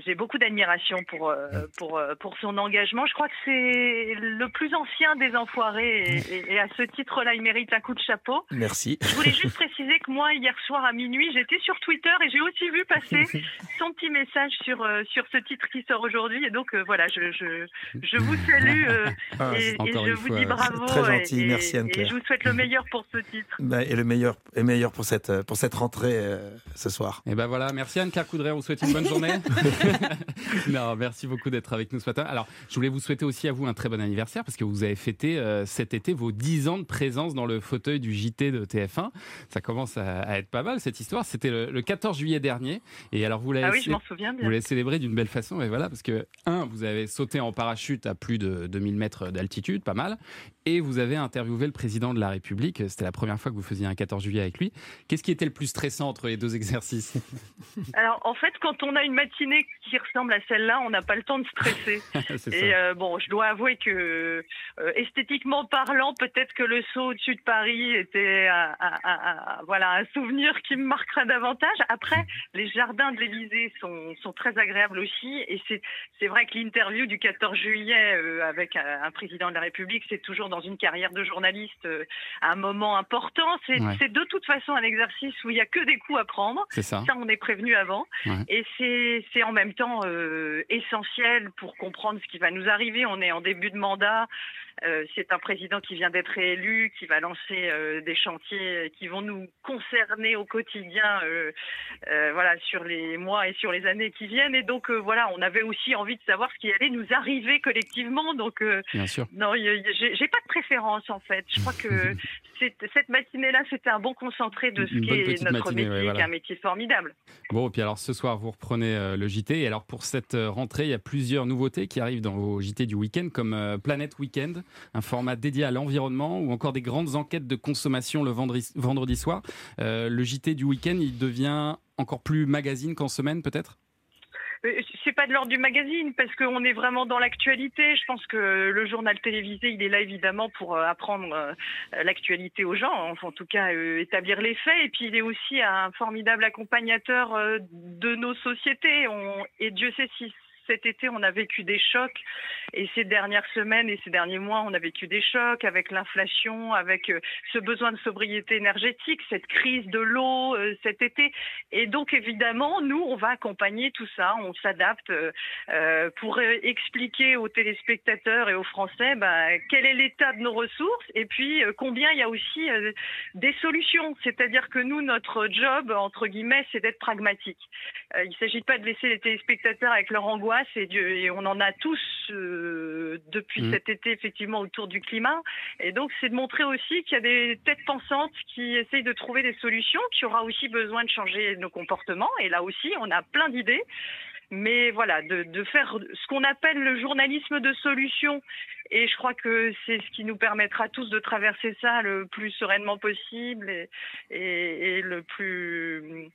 j'ai beaucoup d'admiration pour, euh, pour, euh, pour son engagement. Je crois que c'est le plus ancien des enfoirés et, et- et à ce titre-là, il mérite un coup de chapeau. Merci. Je voulais juste préciser que moi, hier soir à minuit, j'étais sur Twitter et j'ai aussi vu passer son petit message sur, euh, sur ce titre qui sort aujourd'hui. Et donc, euh, voilà, je, je, je vous salue euh, Ah, et, je vous fois, dis bravo. très gentil. Merci, Anne-Claire. et je vous souhaite le meilleur pour ce titre. Bah, et le meilleur, et meilleur pour cette, euh, pour cette rentrée euh, ce soir. Et ben voilà, merci Anne-Claire Coudray, on vous souhaite une bonne journée. non, merci beaucoup d'être avec nous ce matin. Alors, je voulais vous souhaiter aussi à vous un très bon anniversaire parce que vous avez fêté euh, cet été vos 10 ans de présence dans le fauteuil du JT de TF1. Ça commence à, à être pas mal cette histoire. C'était le, le 14 juillet dernier. Et alors, vous l'avez Ah oui, vous l'avez célébré d'une belle façon. Et voilà, parce que, un, vous avez sauté en parachute à plus de 2000 mètres d'altitude, pas mal. Et vous avez interviewé le président de la République. C'était la première fois que vous faisiez un 14 juillet avec lui. Qu'est-ce qui était le plus stressant entre les deux exercices? Alors, en fait, quand on a une matinée qui ressemble à celle-là, on n'a pas le temps de stresser. Et euh, bon, je dois avouer que euh, esthétiquement parlant, peut-être que le saut au-dessus de Paris était un, un- un- un- voilà un souvenir qui me marquera davantage. Après, les jardins de l'Élysée sont, sont très agréables aussi, et c'est c'est vrai que l'interview du 14 juillet euh, avec un, un président de la République, c'est toujours dans une carrière de journaliste euh, un moment important. C'est Ouais. de toute façon un exercice où il y a que des coups à prendre. C'est ça. Ça, on est prévenu avant. Ouais. Et c'est c'est en même temps euh, essentiel pour comprendre ce qui va nous arriver. On est en début de mandat. Euh, c'est un président qui vient d'être élu, qui va lancer euh, des chantiers qui vont nous concerner au quotidien, euh, voilà, sur les mois et sur les années qui viennent. Et donc, voilà, on avait aussi envie de savoir ce qui allait nous arriver collectivement. Donc, Bien sûr. non, j'ai pas de préférence en fait. Je crois que cette matinée-là, c'était un bon concentré de ce qu'est notre matinée, métier, ouais, qui est voilà. un métier formidable. Bon, et puis alors ce soir, vous reprenez le JT. Et alors pour cette rentrée, il y a plusieurs nouveautés qui arrivent dans vos JT du week-end, comme Planète Weekend, un format dédié à l'environnement, ou encore des grandes enquêtes de consommation le vendredi, soir. Euh, le JT du week-end, il devient encore plus magazine qu'en semaine, peut-être? Euh, C'est pas de l'ordre du magazine parce qu'on est vraiment dans l'actualité. Je pense que le journal télévisé, il est là évidemment pour euh, apprendre l'actualité aux gens, enfin, en tout cas établir les faits. Et puis il est aussi un formidable accompagnateur de nos sociétés. Et Dieu sait si cet été, on a vécu des chocs et ces dernières semaines et ces derniers mois, on a vécu des chocs avec l'inflation, avec euh, ce besoin de sobriété énergétique, cette crise de l'eau euh, cet été. Et donc, évidemment, nous, on va accompagner tout ça, on s'adapte euh, pour expliquer aux téléspectateurs et aux Français bah, quel est l'état de nos ressources et puis combien il y a aussi des solutions. C'est-à-dire que nous, notre job, entre guillemets, c'est d'être pragmatique. Il ne s'agit pas de laisser les téléspectateurs avec leur angoisse et, Dieu- et on en a tous euh, depuis Mhm. cet été effectivement autour du climat. Et donc c'est de montrer aussi qu'il y a des têtes pensantes qui essayent de trouver des solutions, qui aura aussi besoin de changer nos comportements. Et là aussi, on a plein d'idées. Mais voilà, de, de faire ce qu'on appelle le journalisme de solution. Et je crois que c'est ce qui nous permettra tous de traverser ça le plus sereinement possible et, et- et le plus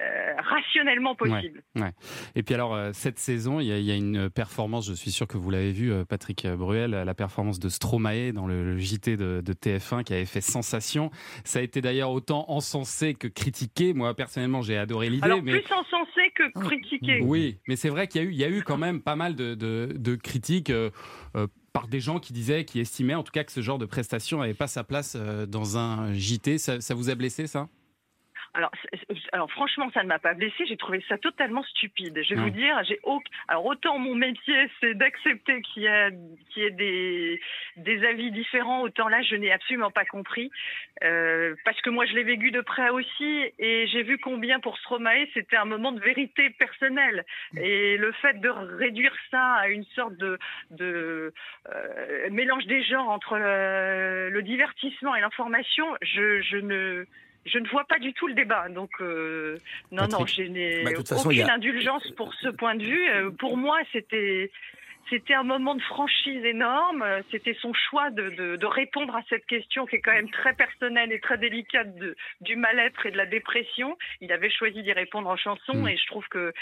euh, rationnellement possible. Ouais, ouais. Et puis alors, euh, cette saison, il y, a, il y a une performance, je suis sûr que vous l'avez vu, euh, Patrick Bruel, la performance de Stromae dans le, le JT de, de TF1 qui avait fait sensation. Ça a été d'ailleurs autant encensé que critiqué. Moi, personnellement, j'ai adoré l'idée. Mais... plus encensé que critiqué. Oui, mais c'est vrai qu'il y a eu, il y a eu quand même pas mal de, de- de critiques euh, euh, par des gens qui disaient, qui estimaient en tout cas que ce genre de prestation n'avait pas sa place euh, dans un JT. Ça, ça vous a blessé, ça? Alors, franchement, ça ne m'a pas blessé. J'ai trouvé ça totalement stupide. Je vais vous dire, j'ai aucun... alors autant mon métier, c'est d'accepter qu'il y a, qu'il y ait des, des avis différents, autant là, je n'ai absolument pas compris. Euh, parce que moi, je l'ai vécu de près aussi, et j'ai vu combien pour Stromae, c'était un moment de vérité personnelle. Et le fait de réduire ça à une sorte de, de euh, mélange des genres entre le, le divertissement et l'information, je, je ne je ne vois pas du tout le débat. Donc, euh, non, non, je n'ai bah, façon, aucune a- indulgence pour ce point de vue. Euh, pour moi, c'était. C'était un moment de franchise énorme. C'était son choix de, de, de répondre à cette question qui est quand même très personnelle et très délicate de, du mal-être et de la dépression. Il avait choisi d'y répondre en chanson Mm. et je trouve que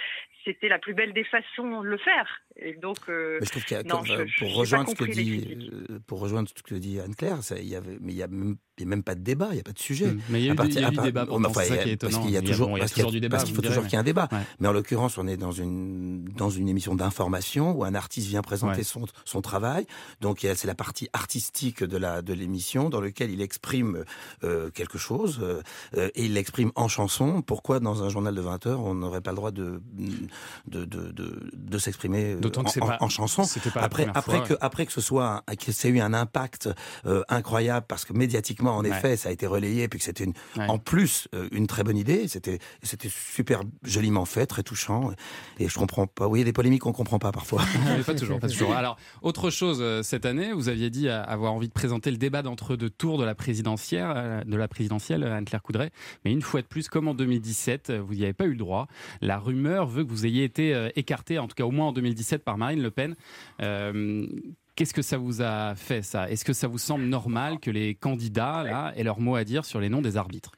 c'était la plus belle des façons de le faire. Et donc, euh, Mais je trouve qu'il y a, non, comme, je- je- pour rejoindre ce que dit, pour rejoindre ce que dit Anne-Claire, il y avait, mais il y a même, il y a même pas de débat, il y a pas de sujet. Mm. Mais il y a eu y a partir- eu du débat, pourtant, enfin, ça qui est Parce étonnant. qu'il y a toujours, bon, il y a parce toujours du débat, parce qu'il vous faut toujours qu'il y ait un débat. mais- Mais en l'occurrence, on est dans une dans une émission d'information où un artiste vient présenter Ouais. son son travail. Donc c'est la partie artistique de la de l'émission dans lequel il exprime euh, quelque chose euh, euh, et il l'exprime en chanson. Pourquoi dans un journal de 20 heures on n'aurait pas le droit de de de de, de s'exprimer en, en- pas- en chanson? Après après fois, que ouais. après que ce soit que ça ait eu un impact euh, incroyable parce que médiatiquement en Ouais. effet ça a été relayé puis que c'était une Ouais. en plus euh, une très bonne idée c'était c'était super joliment fait très touchant et je comprends pas oui il y a des polémiques qu'on comprend pas parfois pas toujours, pas toujours. Alors, autre chose, euh, cette année, vous aviez dit avoir envie de présenter le débat d'entre-deux tours de la présidentielle, euh, de la présidentielle, Anne-Claire Coudray. Mais une fois de plus, comme en 2017, euh, vous n'y avez pas eu le droit. La rumeur veut que vous ayez été écarté, en tout cas au moins en 2017, par Marine Le Pen. Euh, Qu'est-ce que ça vous a fait, ça? Est-ce que ça vous semble normal que les candidats, là, aient leur mot à dire sur les noms des arbitres?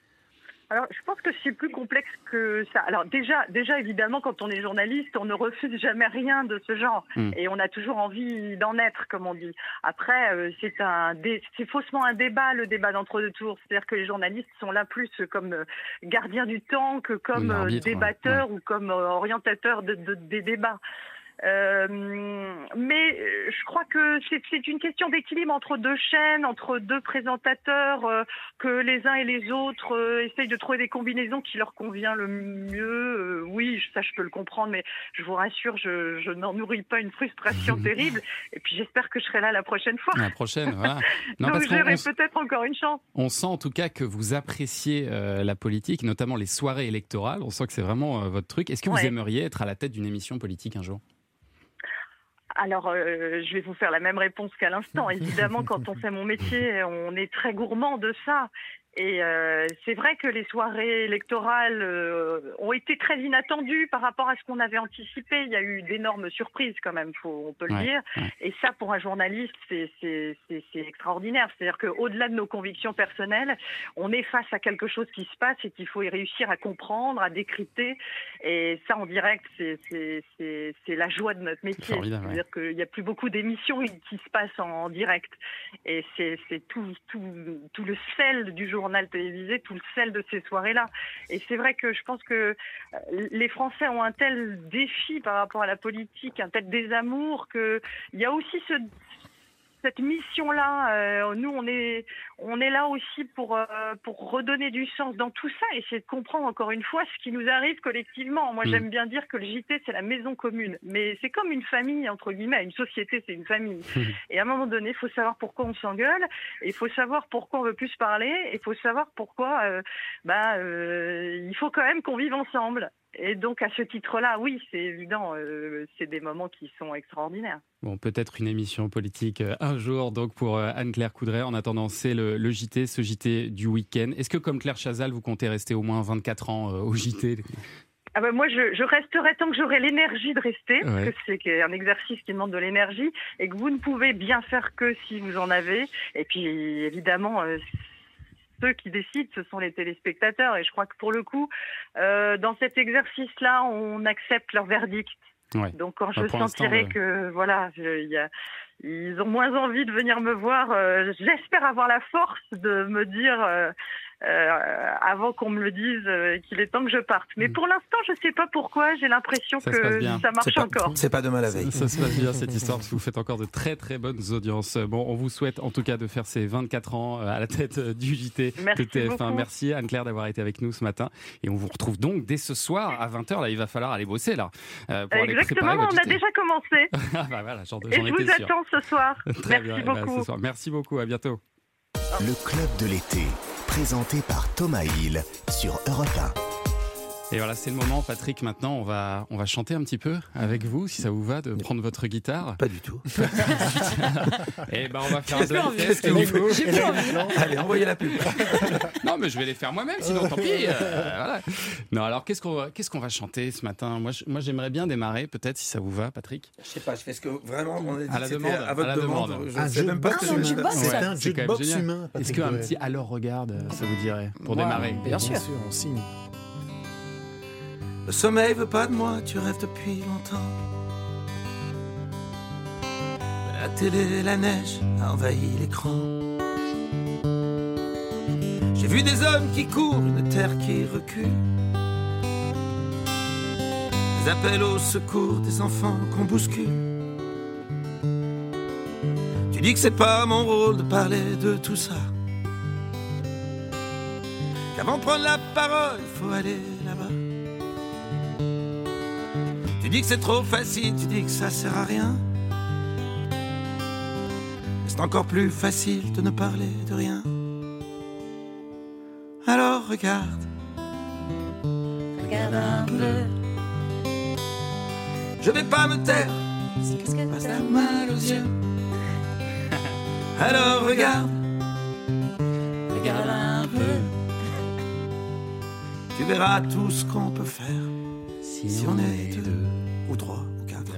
Alors, je pense que c'est plus complexe que ça. Alors, déjà, déjà, évidemment, quand on est journaliste, on ne refuse jamais rien de ce genre. Mm. Et on a toujours envie d'en être, comme on dit. Après, euh, c'est un, dé- c'est faussement un débat, le débat d'entre-deux tours. C'est-à-dire que les journalistes sont là plus comme euh, gardiens du temps que comme Oui, euh, ouais. débatteurs ou comme orientateurs de, de- des débats. Euh, mais euh, je crois que c'est une question d'équilibre entre deux chaînes, entre deux présentateurs, euh, que les uns et les autres euh, essayent de trouver des combinaisons qui leur convient le mieux. Oui, ça je peux le comprendre, mais je vous rassure, je, je n'en nourris pas une frustration terrible. Et puis j'espère que je serai là la prochaine fois. La prochaine, voilà. Non, Donc j'aurai peut-être encore une chance. On sent en tout cas que vous appréciez la politique, notamment les soirées électorales. On sent que c'est vraiment votre truc. Est-ce que vous aimeriez être à la tête d'une émission politique un jour? Alors, euh, je vais vous faire la même réponse qu'à l'instant. Évidemment, quand on fait mon métier, on est très gourmand de ça. Et euh, c'est vrai que les soirées électorales euh, ont été très inattendues par rapport à ce qu'on avait anticipé. Il y a eu d'énormes surprises quand même, faut, on peut le Ouais, dire. ouais. Et ça, pour un journaliste, c'est- extraordinaire. C'est-à-dire qu'au-delà de nos convictions personnelles, on est face à quelque chose qui se passe et qu'il faut y réussir à comprendre, à décrypter. Et ça, en direct, c'est- la joie de notre métier. Ouais. C'est-à-dire qu'il n'y a plus beaucoup d'émissions qui se passent en direct. Et c'est c'est tout, tout, tout le sel du journalisme journal télévisé tout le sel de ces soirées-là. Et c'est vrai que je pense que euh, les Français ont un tel défi par rapport à la politique, un tel désamour que il y a aussi ce cette mission-là, euh, nous, on est, on est là aussi pour, euh, pour redonner du sens dans tout ça, essayer de comprendre encore une fois ce qui nous arrive collectivement. Moi, Mm. j'aime bien dire que le JT, c'est la maison commune, mais c'est comme une famille, entre guillemets. Une société, c'est une famille. Et à un moment donné, il faut savoir pourquoi on s'engueule, il faut savoir pourquoi on veut plus se parler, il faut savoir pourquoi euh, bah, euh, il faut quand même qu'on vive ensemble. Et donc, à ce titre-là, oui, c'est évident, euh, c'est des moments qui sont extraordinaires. Bon, peut-être une émission politique euh, un jour, donc pour euh, Anne-Claire Coudray. En attendant, c'est le, le JT, ce JT du week-end. Est-ce que, comme Claire Chazal, vous comptez rester au moins 24 ans euh, au JT Ah ben moi, je, je resterai tant que j'aurai l'énergie de rester, parce que c'est un exercice qui demande de l'énergie, et que vous ne pouvez bien faire que si vous en avez. Et puis, évidemment, euh, ceux qui décident, ce sont les téléspectateurs. Et je crois que pour le coup, euh, dans cet exercice-là, on accepte leur verdict. Ouais. Donc quand Bah, je l'instant, sentirai ouais. que voilà, je- il y a- ils ont moins envie de venir me voir, euh, j'espère avoir la force de me dire euh, avant qu'on me le dise euh, qu'il est temps que je parte. Mais pour l'instant, je sais pas pourquoi, j'ai l'impression Mm. Que ça marche pas- encore. C'est pas demain la veille. Ça, ça se passe bien cette histoire parce que vous faites encore de très très bonnes audiences. Bon, on vous souhaite en tout cas de faire ces 24 ans euh, à la tête du JT Merci de TF1. beaucoup. Merci Anne-Claire d'avoir été avec nous ce matin. Et on vous retrouve donc dès ce soir à 20h. Là, il va falloir aller bosser là. pour Exactement, on a JT. déjà commencé. Ah bah voilà, Et je vous attends ce soir. Très Merci bien, eh ben, beaucoup. ce soir. Merci beaucoup, à bientôt. Le club de l'été, présenté par Thomas Hill sur Europe Et voilà, c'est le moment, Patrick. Maintenant, on va, on va chanter un petit peu avec vous, si ça vous va, de prendre votre guitare. Pas du tout. Et ben, on va faire un J'ai plus blind envie. test. Allez, envoyez la pub. non, mais je vais les faire moi-même, sinon tant pis. euh, voilà. Non, alors qu'est-ce qu'on va, qu'est-ce qu'on va chanter ce matin? Moi, je- moi, j'aimerais bien démarrer, peut-être, si ça vous va, Patrick. Je sais pas, je fais ce que vraiment on a dit À la demande. à votre à la demande. demande. Je ne sais même pas ce que. C'est un même jukebox génial. humain, Patrick Est-ce qu'un petit alors regarde, euh, ça vous dirait? Pour démarrer bien sûr. on signe. Le sommeil veut pas de moi, tu rêves depuis longtemps. La télé, la neige a envahi l'écran. J'ai vu des hommes qui courent, une terre qui recule. Des appels au secours, des enfants qu'on bouscule. Tu dis que c'est pas mon rôle de parler de tout ça. Qu'avant prendre la parole, il faut aller Tu dis que c'est trop facile, tu dis que ça sert à rien. Mais c'est encore plus facile de ne parler de rien. Alors regarde, Regarde un peu. je vais pas me taire, parce que t'as mal aux yeux. Alors regarde, Regarde un peu. tu verras tout ce qu'on peut faire. Si, on est deux, ou trois, ou quatre.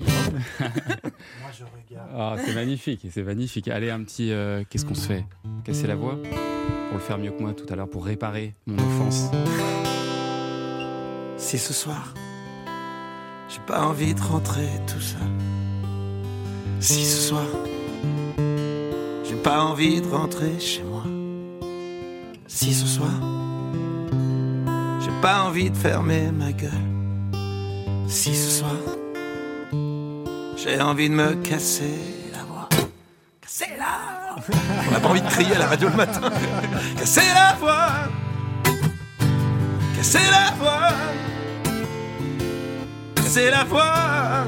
Moi, je regarde. Ah, c'est magnifique, c'est magnifique. Allez, un petit. euh, Qu'est-ce qu'on se fait? Casser la voix Pour le faire mieux que moi tout à l'heure, pour réparer mon offense. Si ce soir, j'ai pas envie de rentrer tout seul. Si ce soir, j'ai pas envie de rentrer chez moi. Si ce soir, pas envie de fermer ma gueule. Si ce soir, j'ai envie de me casser la voix. Casser la voix. On n'a pas envie de crier à la radio le matin. Casser la voix. Casser la voix. Casser la voix.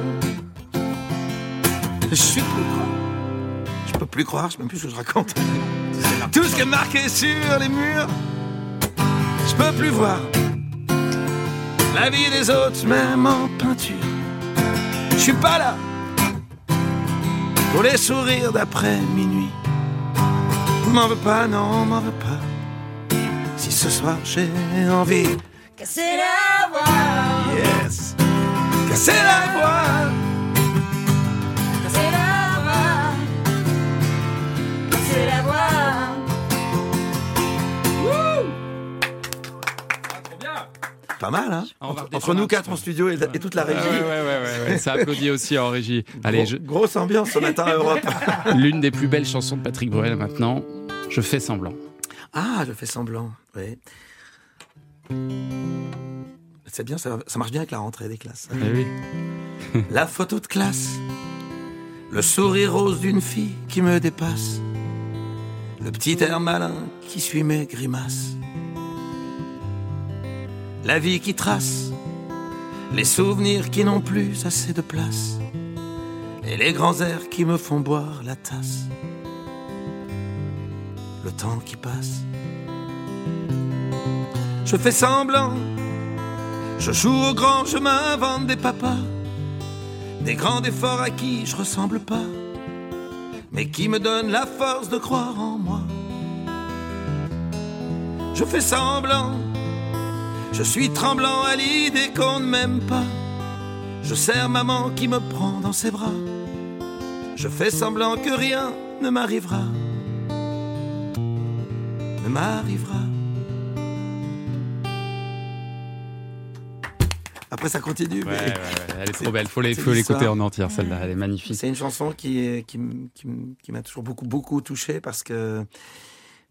Je suis plus croire. Je peux plus croire, je sais même plus ce que je raconte. Tout ce qui est marqué sur les murs, je peux plus voir. La vie des autres, même en peinture. Je suis pas là pour les sourires d'après minuit. M'en veux pas, non, m'en veux pas. Si ce soir j'ai envie, Casser la voix. yes, casser la voix. Mal, hein On va Entre, nous quatre en studio et, et toute la régie. ouais, ouais, ouais, ouais, ça applaudit aussi en régie. Allez, Gros- je- Grosse ambiance ce matin à Europe. l'une des plus belles chansons de Patrick Bruel maintenant. Je fais semblant. Ah, je fais semblant, oui. C'est bien, ça, ça marche bien avec la rentrée des classes. Eh oui. La photo de classe, le sourire rose d'une fille qui me dépasse, le petit air malin qui suit mes grimaces, la vie qui trace, les souvenirs qui n'ont plus assez de place, et les grands airs qui me font boire la tasse, le temps qui passe. Je fais semblant, je joue au grand, je m'invente des papas, des grands efforts à qui je ressemble pas, mais qui me donnent la force de croire en moi. Je fais semblant, je suis tremblant à l'idée qu'on ne m'aime pas. Je serre maman qui me prend dans ses bras. Je fais semblant que rien ne m'arrivera. Ne m'arrivera. Après, ça continue. Ouais, mais- ouais, ouais, elle est trop belle. Faut les- c'est faut l'écouter en entière, celle-là. Elle est magnifique. C'est une chanson qui, qui m'a toujours beaucoup, beaucoup touché parce que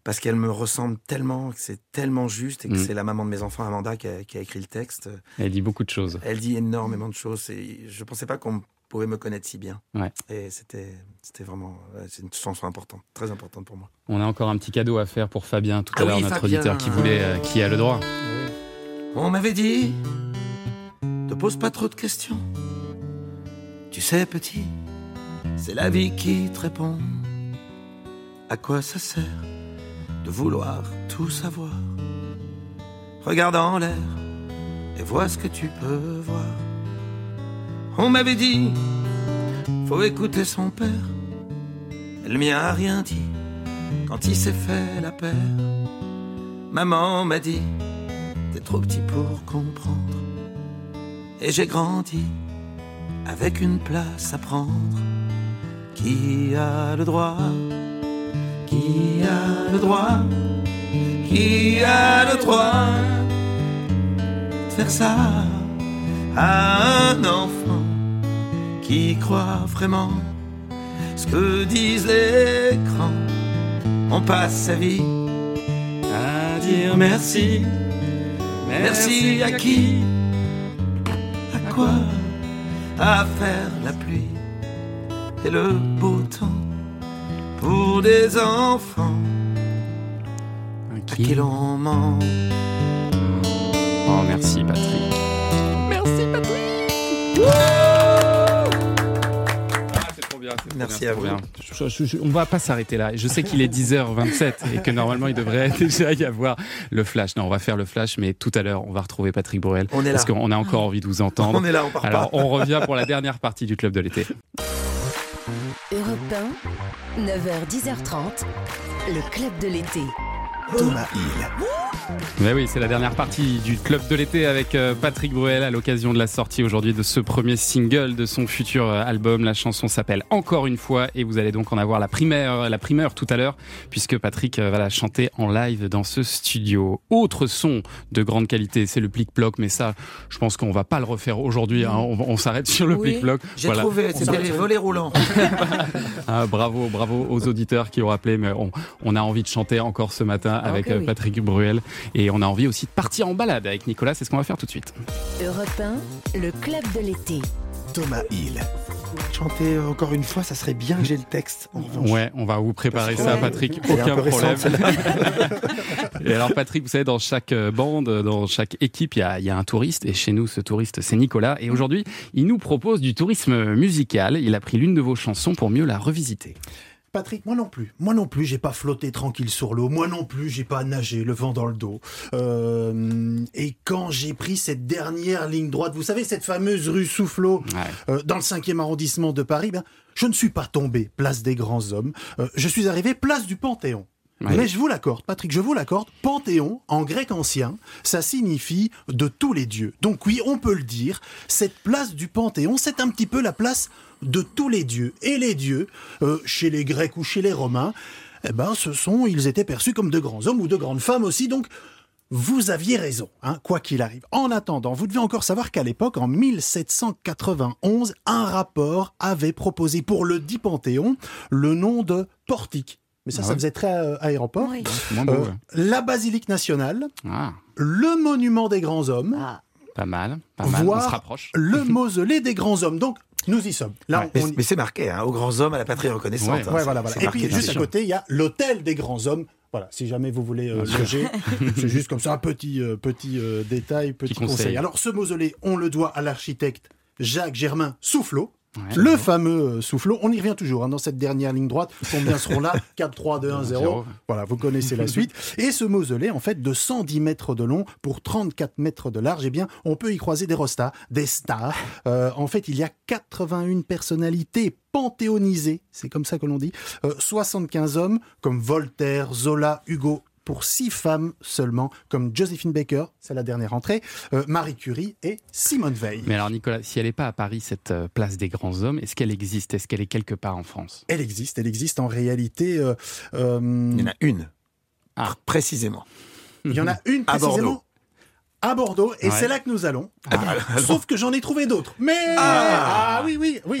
parce qu'elle me ressemble tellement, que c'est tellement juste et que Mm. c'est la maman de mes enfants, Amanda, qui a, qui a écrit le texte. Elle dit beaucoup de choses. Elle dit énormément de choses et je pensais pas qu'on pouvait me connaître si bien. Ouais. Et c'était, c'était vraiment, c'est une chanson importante, très importante pour moi. On a encore un petit cadeau à faire pour Fabien tout à Ah l'heure, oui, notre Fabien. auditeur qui voulait, euh, qui a le droit. On m'avait dit, te pose pas trop de questions. Tu sais, petit, c'est la vie qui te répond. À quoi ça sert de vouloir tout savoir Regarde en l'air et vois ce que tu peux voir. On m'avait dit, faut écouter son père. Le mien a rien dit quand il s'est fait la paire. Maman m'a dit, t'es trop petit pour comprendre. Et j'ai grandi avec une place à prendre. Qui a le droit Qui a le droit? Qui a le droit de faire ça à un enfant qui croit vraiment ce que disent les écrans On passe sa vie à dire merci. Merci à qui? À quoi? À faire la pluie et le beau pour des enfants à qui l'on ment. Oh, merci Patrick. Merci Patrick Merci à vous. Je- je- je- on va pas s'arrêter là. Je sais qu'il est 10h27 et que normalement il devrait déjà y avoir le flash. Non, on va faire le flash, mais tout à l'heure on va retrouver Patrick Bruel. On est là. Parce qu'on a encore envie de vous entendre. On est là, on part Alors pas. on revient pour la dernière partie du club de l'été. Europe 1, 9h, 10h30, le club de l'été. Thomas Hill. Mais oui, c'est la dernière partie du club de l'été avec euh, Patrick Bruel à l'occasion de la sortie aujourd'hui de ce premier single de son futur euh, album. La chanson s'appelle Encore une fois et vous allez donc en avoir la primeur, la primeur tout à l'heure puisque Patrick euh, va la chanter en live dans ce studio. Autre son de grande qualité, c'est le plic-ploc, mais ça, je pense qu'on va pas le refaire aujourd'hui. hein. On, on s'arrête sur le Oui, plic-ploc. j'ai trouvé, On c'était les volets roulants. ah, bravo, bravo aux auditeurs qui ont appelé, mais on, on a envie de chanter encore ce matin avec que euh, oui. Patrick Bruel et on a envie aussi de partir en balade avec Nicolas, c'est ce qu'on va faire tout de suite. Europe 1, le club de l'été. Thomas Hill. Chanter encore une fois, ça serait bien que j'ai le texte. En revanche. Ouais, on va vous préparer ça, Patrick, aucun problème. récente, et alors, Patrick, vous savez, dans chaque euh, bande, dans chaque équipe, il y a, il y a un touriste, et chez nous, ce touriste, c'est Nicolas. Et aujourd'hui, il nous propose du tourisme musical. Il a pris l'une de vos chansons pour mieux la revisiter. Patrick, moi non plus. Moi non plus, j'ai pas flotté tranquille sur l'eau. Moi non plus, j'ai pas nagé le vent dans le dos. Euh, et quand j'ai pris cette dernière ligne droite, vous savez, cette fameuse rue Soufflot, euh, dans le 5e arrondissement de Paris, ben, je ne suis pas tombé place des grands hommes. Euh, je suis arrivé place du Panthéon. Mais je vous l'accorde, Patrick, je vous l'accorde, Panthéon, en grec ancien, ça signifie de tous les dieux. Donc oui, on peut le dire, cette place du Panthéon, c'est un petit peu la place de tous les dieux. Et les dieux, euh, chez les Grecs ou chez les Romains, eh ben, ce sont, ils étaient perçus comme de grands hommes ou de grandes femmes aussi, donc vous aviez raison, hein, quoi qu'il arrive. En attendant, vous devez encore savoir qu'à l'époque, en 1791, un rapport avait proposé pour le dit Panthéon le nom de portique. Mais ça, Ah ça faisait très euh, aéroport. Oui. Moins beau, Euh, ouais. la basilique nationale, Ah, le monument des grands hommes, pas mal, pas mal. On se voire rapproche. le mausolée des grands hommes. Donc, nous y sommes. Là, Mais, on y- mais c'est marqué, hein, aux grands hommes, à la patrie reconnaissante. Ouais. hein, Ouais, c'est- voilà, voilà. c'est Et puis, juste à côté, il y a l'hôtel des grands hommes. Voilà, si jamais vous voulez euh, loger, c'est juste comme ça un petit, euh, petit euh, détail, petit, conseil. conseil. Alors, ce mausolée, on le doit à l'architecte Jacques Germain Soufflot. Ouais, le fameux euh, Soufflot, on y revient toujours hein, dans cette dernière ligne droite. Combien seront là 4, 3, 2, 1, 0. Zéro. Voilà, vous connaissez la suite. Et ce mausolée, en fait, de 110 mètres de long pour 34 mètres de large, eh bien, on peut y croiser des rostas, des stars. Euh, en fait, il y a 81 personnalités panthéonisées, c'est comme ça que l'on dit. Euh, 75 hommes, comme Voltaire, Zola, Hugo, pour six femmes seulement, comme Josephine Baker, c'est la dernière entrée, euh, Marie Curie et Simone Veil. Mais alors, Nicolas, si elle n'est pas à Paris, cette euh, place des grands hommes, est-ce qu'elle existe? Est-ce qu'elle est quelque part en France? Elle existe, elle existe en réalité. euh, euh, Il y en a une, Ah. pr- précisément. il y en a une À précisément Bordeaux. À Bordeaux, et Ouais. c'est là que nous allons. Ah, bah, Sauf que j'en ai trouvé d'autres. Mais Ah. ah, oui, oui, oui, oui,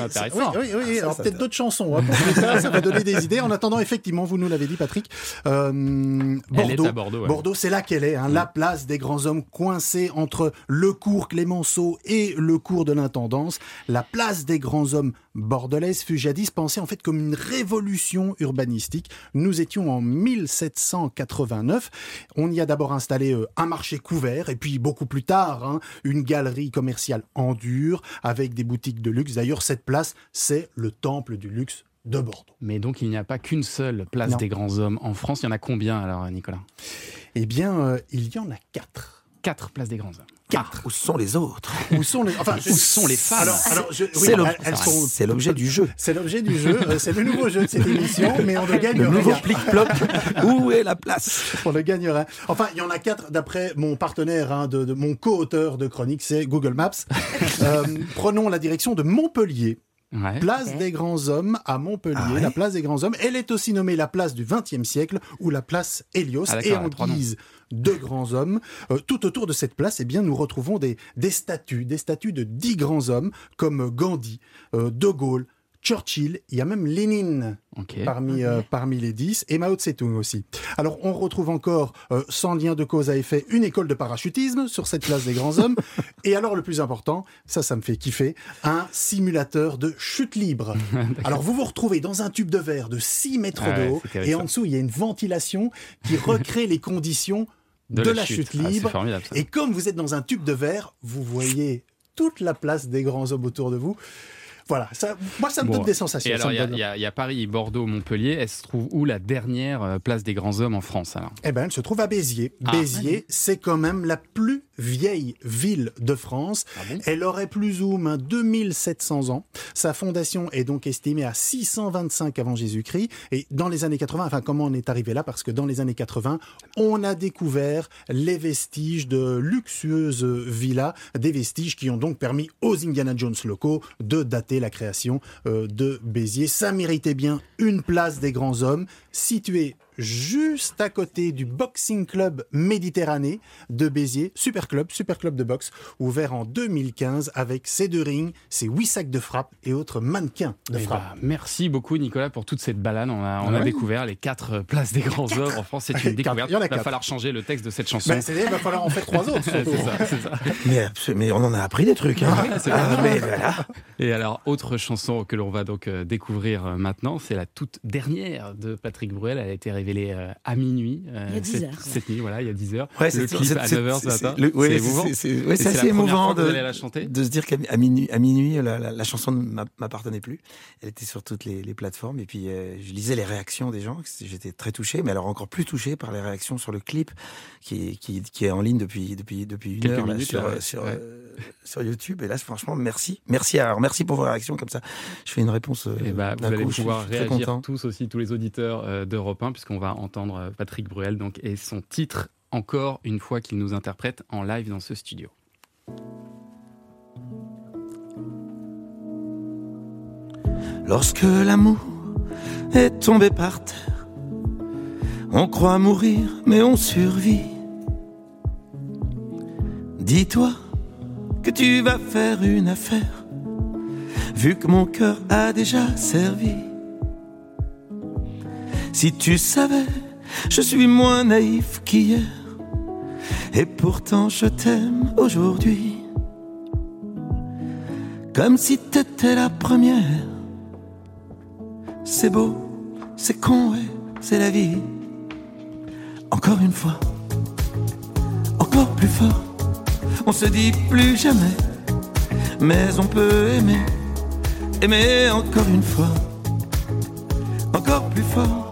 oui, oui, ça, Alors peut-être d'autres chansons. hein, pour ça, ça va donner des idées. En attendant, effectivement, vous nous l'avez dit, Patrick. euh, Bordeaux, à Bordeaux, ouais. Bordeaux, c'est là qu'elle est. hein, La place des grands hommes coincée entre le cours Clémenceau et le cours de l'intendance. La place des grands hommes bordelaise fut jadis pensée en fait comme une révolution urbanistique. Nous étions en 1789. On y a d'abord installé euh, un marché couvert et puis beaucoup plus tard hein, une galerie commerciale en dur avec des boutiques de luxe. D'ailleurs, cette place, c'est le temple du luxe de Bordeaux. Mais donc, il n'y a pas qu'une seule place Non. des grands hommes en France. Il y en a combien alors, Nicolas? Eh bien, euh, il y en a quatre. Quatre places des grands hommes. Où sont les autres? Où sont les, enfin, je- Où sont les femmes? Alors, alors, je- oui, C'est l'ob- elles- elles c'est sont- c'est l'objet du jeu. C'est l'objet du jeu, euh, c'est le nouveau jeu de cette émission, mais on ne gagne Le nouveau plic-ploc. Où est la place? On ne gagne rien. Enfin, il y en a quatre d'après mon partenaire, hein, de, de mon co-auteur de chronique, c'est Google Maps. Euh, prenons la direction de Montpellier. Ouais. Place des Grands Hommes à Montpellier, Ah ouais la place des Grands Hommes. Elle est aussi nommée la place du XXe siècle ou la place Hélios. Ah, et en guise de grands hommes, euh, tout autour de cette place, eh bien, nous retrouvons des, des statues, des statues de dix grands hommes comme Gandhi, euh, De Gaulle, Churchill, il y a même Lénine parmi, euh, parmi les 10, et Mao Tse-tung aussi. Alors, on retrouve encore, euh, sans lien de cause à effet, une école de parachutisme sur cette place des grands hommes. et alors, le plus important, ça, ça me fait kiffer, un simulateur de chute libre. alors, vous vous retrouvez dans un tube de verre de 6 mètres Ah de ouais, haut, et en dessous, il y a une ventilation qui recrée les conditions de, la, chute, Ah, libre. formidable, ça. et comme vous êtes dans un tube de verre, vous voyez toute la place des grands hommes autour de vous. Voilà, ça, moi, ça me Bon. donne des sensations. Et alors, il y, a- donne- il y a- il y a Paris, Bordeaux, Montpellier. Elle se trouve où la dernière euh, place des grands hommes en France alors? Eh ben, elle se trouve à Béziers. Ah. Béziers, c'est quand même la plus vieille ville de France. Ah elle aurait plus ou moins 2700 ans. Sa fondation est donc estimée à 625 avant Jésus-Christ. Et dans les années 80, enfin, comment on est arrivé là? Parce que dans les années 80, on a découvert les vestiges de luxueuses villas, des vestiges qui ont donc permis aux Indiana Jones locaux de dater la création euh, de Béziers. Ça méritait bien une place des grands hommes, située juste à côté du Boxing Club Méditerranée de Béziers, super club, super club de boxe, ouvert en 2015 avec ses deux rings, ses huit sacs de frappe et autres mannequins de Eh frappe. bah, merci beaucoup Nicolas pour toute cette balade. On a, on a Ouais. découvert les quatre euh, places des grands hommes en France. C'est une découverte. Il y en a va falloir changer le texte de cette chanson. Ben, c'est-à-dire, il va falloir en faire trois autres. Ça, ça. mais, on en a appris des trucs. Hein. Ah, vrai. mais voilà. Et alors, autre chanson que l'on va donc euh, découvrir euh, maintenant, c'est la toute dernière de Patrick Bruel. Elle a été euh, à minuit. euh, Il y a 10 cette, heures, cette nuit, voilà, il y a 10 heures. Ouais, le c'est- clip à c'est- 9h ce matin. ouais, c'est assez émouvant vous de, allez la chanter. de se dire qu'à minuit, à minuit la, la- la chanson ne m'a- m'appartenait plus. Elle était sur toutes les, les plateformes. Et puis, euh, je lisais les réactions des gens. J'étais très touché, mais alors encore plus touché par les réactions sur le clip qui est, qui, qui est en ligne depuis, depuis, depuis une Quelques heure là, minutes, sur, là, ouais. sur, Ouais. euh, sur YouTube. Et là, franchement, merci. Merci, alors, merci pour vos réactions comme ça. Je fais une réponse. euh, Et bah, vous d'un allez coup. Je suis- pouvoir réagir content. tous aussi, tous les auditeurs euh, d'Europe 1, puisqu'on va entendre euh, Patrick Bruel donc, et son titre encore une fois qu'il nous interprète en live dans ce studio. Lorsque l'amour est tombé par terre, on croit mourir, mais on survit. Dis-toi que tu vas faire une affaire, vu que mon cœur a déjà servi. Si tu savais, je suis moins naïf qu'hier. Et pourtant je t'aime aujourd'hui. Comme si t'étais la première. C'est beau, c'est con, ouais, c'est la vie. Encore une fois, encore plus fort. On se dit plus jamais, mais on peut aimer, aimer encore une fois, encore plus fort.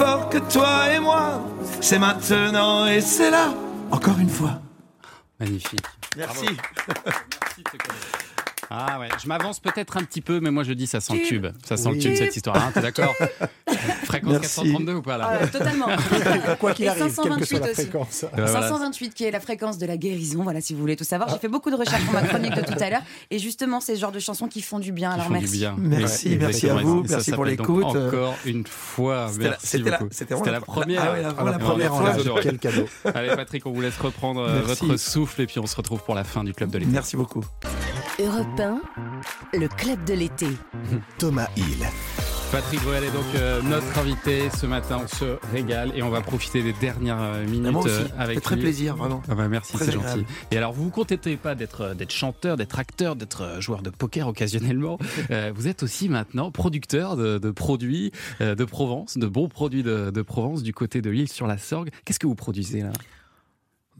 Fort que toi et moi, c'est maintenant et c'est là, encore une fois. Magnifique. Merci. Ah ouais, je m'avance peut-être un petit peu, mais moi je dis ça sent le Tube. Ça sent le tube cette histoire, hein, t'es d'accord Fréquence Merci. 432 ou pas là Ah, totalement. Quoi qu'il arrive, quelle que soit 528 la aussi. fréquence. Euh, voilà. 528 qui est la fréquence de la guérison, voilà si vous voulez tout savoir. J'ai fait beaucoup de recherches pour ma chronique de tout à l'heure et justement c'est ce genre de chansons qui font du bien. Qui Alors font merci. du bien. Merci, merci à vous, ça merci pour l'écoute. Encore une fois, C'était la- merci beaucoup. c'était la la- première. ah la- première fois. Quel cadeau. Allez Patrick, on vous laisse reprendre euh, Merci. votre souffle et puis on se retrouve pour la fin du club de l'été. Merci beaucoup. Europe 1, le club de l'été. Thomas Hill. Patrick Bruel est donc euh, notre invité ce matin. On se régale et on va profiter des dernières euh, minutes moi aussi. euh, avec fait très lui. plaisir, vraiment. Ah bah merci, c'est gentil. Et alors, vous vous contentez pas d'être euh, d'être chanteur, d'être acteur, d'être joueur de poker occasionnellement. Euh, vous êtes aussi maintenant producteur de, de produits euh, de Provence, de bons produits de, de Provence du côté de l'île sur la Sorgue. Qu'est-ce que vous produisez là?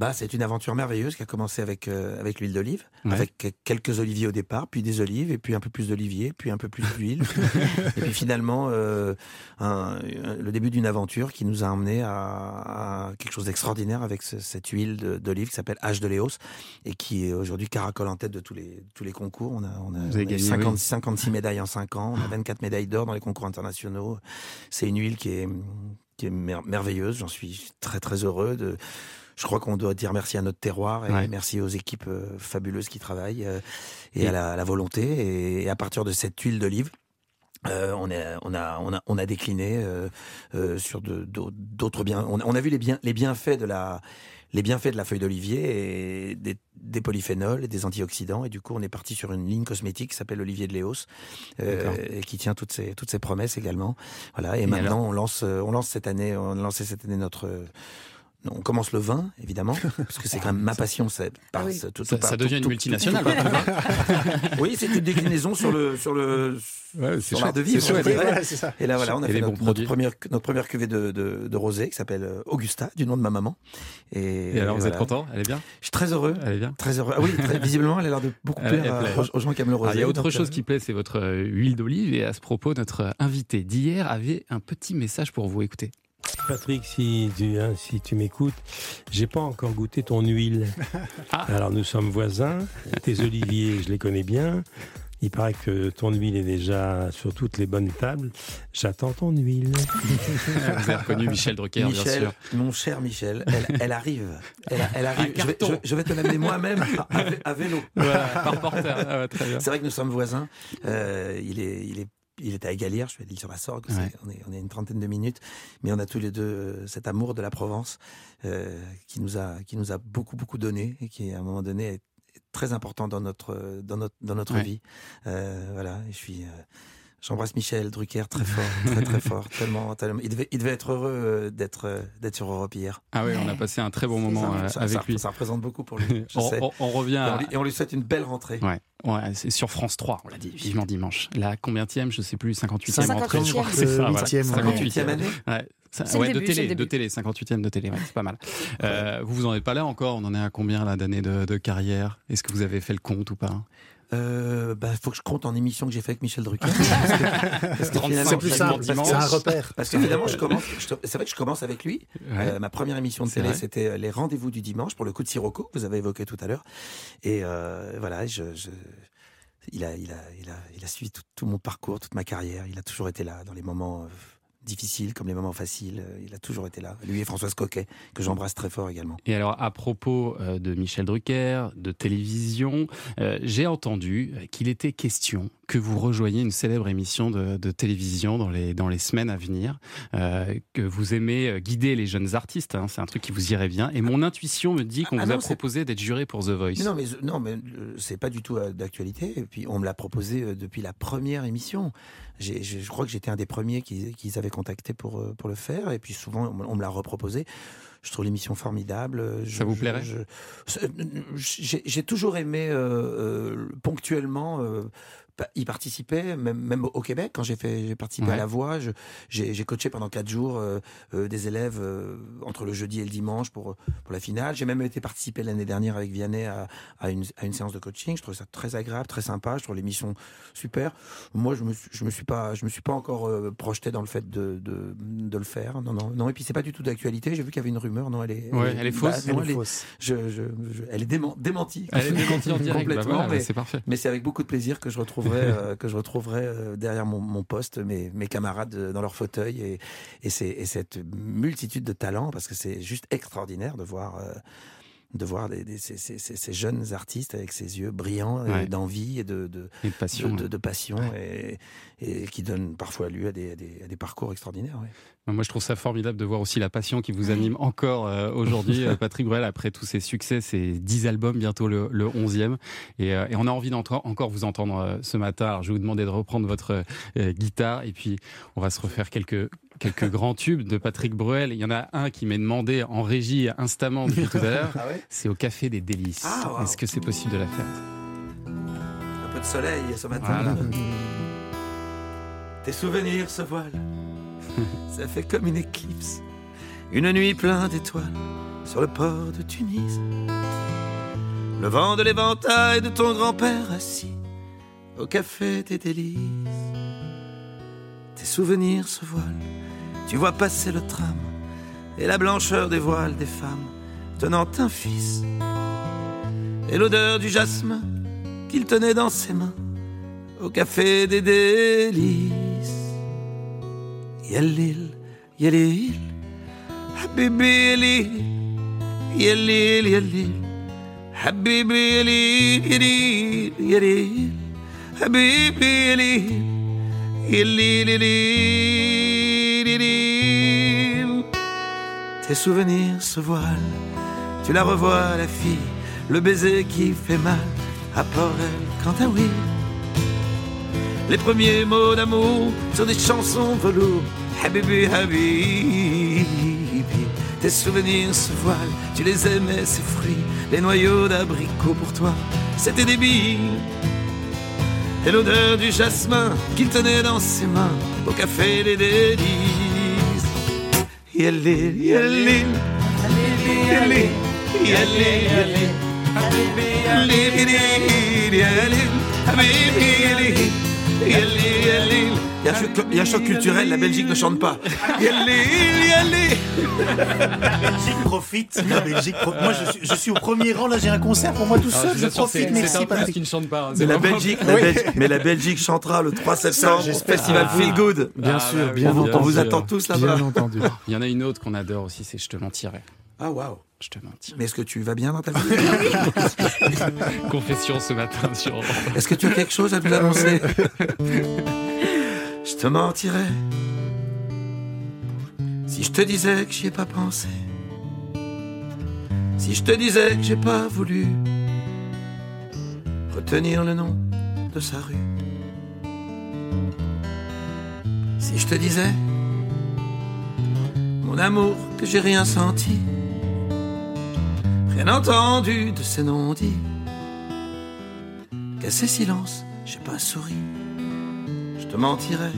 Bah, c'est une aventure merveilleuse qui a commencé avec, euh, avec l'huile d'olive, Ouais. avec quelques oliviers au départ, puis des olives, et puis un peu plus d'olivier, puis un peu plus d'huile. et puis finalement, euh, un- un- le début d'une aventure qui nous a emmené à, à quelque chose d'extraordinaire avec ce- cette huile d'olive qui s'appelle H de Léos, et qui est aujourd'hui caracole en tête de tous les, tous les concours. On a, on a, Vous avez on a eu gagné, 50 oui. 56 médailles en 5 ans, on a 24 médailles d'or dans les concours internationaux. C'est une huile qui est, qui est mer- merveilleuse, j'en suis très très heureux de... Je crois qu'on doit dire merci à notre terroir et Ouais. merci aux équipes euh, fabuleuses qui travaillent euh, et, Et- à la, la volonté. Et, à partir de cette huile d'olive, euh, on, a, on, a, on a décliné euh, euh, sur d'autres biens. On a, on a vu les, bien, les bienfaits de la les bienfaits de la feuille d'olivier et des, des polyphénols et des antioxydants. Et du coup, on est parti sur une ligne cosmétique qui s'appelle l'olivier de Léos, et qui tient toutes ses, toutes ses promesses également. Voilà. Et, Et maintenant, on lance, on lance cette année, on a lancé cette année notre. On commence le vin, évidemment, parce que c'est quand même ma passion. Ça, passe oui. tout- tout Ça- par- ça tout- devient une tout- multinationale, oui, c'est une déclinaison sur le sur le c'est sur l'art chouette, de vivre. c'est chouette. je dirais. Voilà, c'est ça. Et là, voilà, on a Et fait notre, première notre première cuvée de, de, de rosé qui s'appelle Augusta, du nom de ma maman. Et, Et alors, vous êtes content? Elle est bien? Je suis très heureux. Elle est bien? Très heureux. Ah oui, très- visiblement, elle a l'air de beaucoup Elle- plaire elle aux, aux gens qui aiment le Alors, rosé. il y a autre donc, chose euh, qui plaît, c'est votre euh, huile d'olive. Et à ce propos, notre invité d'hier avait un petit message pour vous. Écoutez. Patrick, si tu, hein, si tu m'écoutes, j'ai pas encore goûté ton huile. Ah. Alors nous sommes voisins. Tes oliviers, je les connais bien. Il paraît que ton huile est déjà sur toutes les bonnes tables. J'attends ton huile. Vous avez reconnu Michel Drucker, bien sûr. mon cher Michel, elle, elle arrive. Elle, elle arrive. Je vais, carton. je- je vais te l'amener moi-même à, vé- à vélo. Voilà, par porteur. Ah ouais, très bien. C'est vrai que nous sommes voisins. Euh, il est, il est, il est à Égalière. Je suis à l'île sur la Sorgue. Ouais. On est, on est à une trentaine de minutes, mais on a tous les deux euh, cet amour de la Provence euh, qui nous a, qui nous a beaucoup, beaucoup donné et qui, à un moment donné, est très important dans notre, dans notre, dans notre Ouais. vie. Euh, voilà. Et je suis. euh, J'embrasse Michel Drucker très fort, très très fort, tellement, tellement. Il devait, il devait être heureux d'être, d'être sur Europe hier. Ah oui, on a passé un très bon moment ça, avec ça- lui. ça représente beaucoup pour lui. je on, sais. on- on revient Et on, lui, et on lui souhaite une belle rentrée. Ouais, ouais c'est sur France 3, on l'a dit, vivement dimanche. La combienième, je sais plus, 58e 58e, entrée, je crois que c'est ça. voilà. 8e, ouais. 58e année Ouais. Ça- ouais, de début, c'est télé, de télé, 58e de télé, ouais, c'est pas mal. Euh, vous vous en êtes pas là encore On en est à combien là d'années de, de carrière? Est-ce que vous avez fait le compte ou pas? Euh, bah, faut que je compte en émission que j'ai fait avec Michel Drucker. Parce que- parce que 35 finalement, C'est plus simple, c'est un repère. Parce que finalement, je commence. je- C'est vrai que je commence avec lui. Ouais. Euh, ma première émission de C'est télé, vrai. c'était euh, les rendez-vous du dimanche pour le coup de Sirocco que vous avez évoqué tout à l'heure. Et euh, voilà, je, je- il a, il a, il a, il a suivi tout, tout mon parcours, toute ma carrière. Il a toujours été là dans les moments euh, difficiles comme les moments faciles. Euh, Il a toujours été là. Lui et Françoise Coquet, que j'embrasse très fort également. Et alors, à propos euh, de Michel Drucker, de télévision, euh, j'ai entendu qu'il était question que vous rejoigniez une célèbre émission de, de télévision dans les, dans les semaines à venir, euh, que vous aimez guider les jeunes artistes, hein, c'est un truc qui vous irait bien. Et mon intuition me dit qu'on Ah vous a non, proposé d'être juré pour The Voice. Mais non, mais non, mais c'est pas du tout d'actualité. Et puis on me l'a proposé depuis la première émission. Je, crois que j'étais un des premiers qu'ils avaient contacté pour euh, pour le faire. Et puis souvent on, me- on me l'a reproposé. Je trouve l'émission formidable. Euh, Je- Ça vous plairait? c'est- J'ai toujours aimé euh, euh, ponctuellement. Y participer, même, même au Québec, quand j'ai fait, j'ai participé Ouais. à la voix, je- j'ai j'ai coaché pendant quatre jours euh, euh, des élèves euh, entre le jeudi et le dimanche pour, pour la finale. J'ai même été participer l'année dernière avec Vianney à, à une, à une séance de coaching. Je trouve ça très agréable, très sympa. Je trouve l'émission super. Moi, je me, suis- je me suis pas, je me suis pas encore euh, projeté dans le fait de, de, de le faire. Non, non, non. Et puis c'est pas du tout d'actualité. J'ai vu qu'il y avait une rumeur. Non, elle est, Ouais, elle est fausse. non, Elle est fausse. je, je, je- elle est dément- démentie. Elle est démentie en direct. Bah complètement. voilà, bah mais c'est parfait. mais c'est avec beaucoup de plaisir que je retrouverai, euh, que je retrouverai euh, derrière mon, mon poste mes, mes camarades euh, dans leur fauteuil et, et, c'est- et cette multitude de talents parce que c'est juste extraordinaire de voir. De voir des, des- ces, ces- ces- ces jeunes artistes avec ces yeux brillants Ouais. d'envie et de, de, Et de passion. de, de- ouais. de passion et, et qui donnent parfois lieu à des, à des, à des parcours extraordinaires. ouais. Moi, je trouve ça formidable de voir aussi la passion qui vous anime encore euh, aujourd'hui, euh, Patrick Bruel, après tous ses succès, ses 10 albums, bientôt le, le 11e. Et, euh, et on a envie d'encore encore vous entendre euh, ce matin. Alors, je vais vous demander de reprendre votre guitare et puis on va se refaire quelques, quelques grands tubes de Patrick Bruel. Il y en a un qui m'est demandé en régie instamment depuis tout à l'heure. Ah ouais C'est au Café des Délices. Ah, wow. Est-ce que c'est possible de la faire Un peu de soleil ce matin. Voilà. Tes souvenirs se voilent, ça fait comme une éclipse. Une nuit pleine d'étoiles sur le port de Tunis. Le vent de l'éventail de ton grand-père assis au café des délices. Tes souvenirs se voilent, tu vois passer le tram et la blancheur des voiles des femmes tenant un fils. Et l'odeur du jasmin qu'il tenait dans ses mains au café des délices. Yalil, yalil, habibi yalil, yalil, yalil, habibi yalil, yalil, yalil, habibi yalil, yalil, yalil. Tes souvenirs se voilent, tu la revois la fille, le baiser qui fait mal à Port-Elle quant à oui. Les premiers mots d'amour sur des chansons velours. Habibi, habibi. Tes souvenirs se voilent, tu les aimais, ces fruits, les noyaux d'abricots pour toi, c'était des billes. Et l'odeur du jasmin qu'il tenait dans ses mains au café des délices. Il y a un choc- il y a un choc culturel, la Belgique ne chante pas. Yali, yali. La Belgique profite. La Belgique pro- Moi, je suis, je suis au premier rang. Là, j'ai un concert pour moi tout Ah, seul. je profite. Merci, Patrick. qui ne chante pas. hein, Mais la, Belgique, la Oui. Belgique- mais la Belgique chantera le 3 septembre au j'espère. festival Ah. Feel Good. Bien Ah, sûr, bien on, bien on vous sûr. attend tous là-bas. Bien entendu. Il y en a une autre qu'on adore aussi, c'est Je te mentirai. Ah waouh. Je te mentirai. Mais est-ce que tu vas bien dans ta vie? Confession ce matin sur. Est-ce que tu as quelque chose à nous annoncer? te mentirais si je te disais que j'y ai pas pensé. Si je te disais que j'ai pas voulu retenir le nom de sa rue. Si je te disais mon amour que j'ai rien senti, rien entendu de ces non-dits qu'à ces silences, j'ai pas souri. Je te mentirais,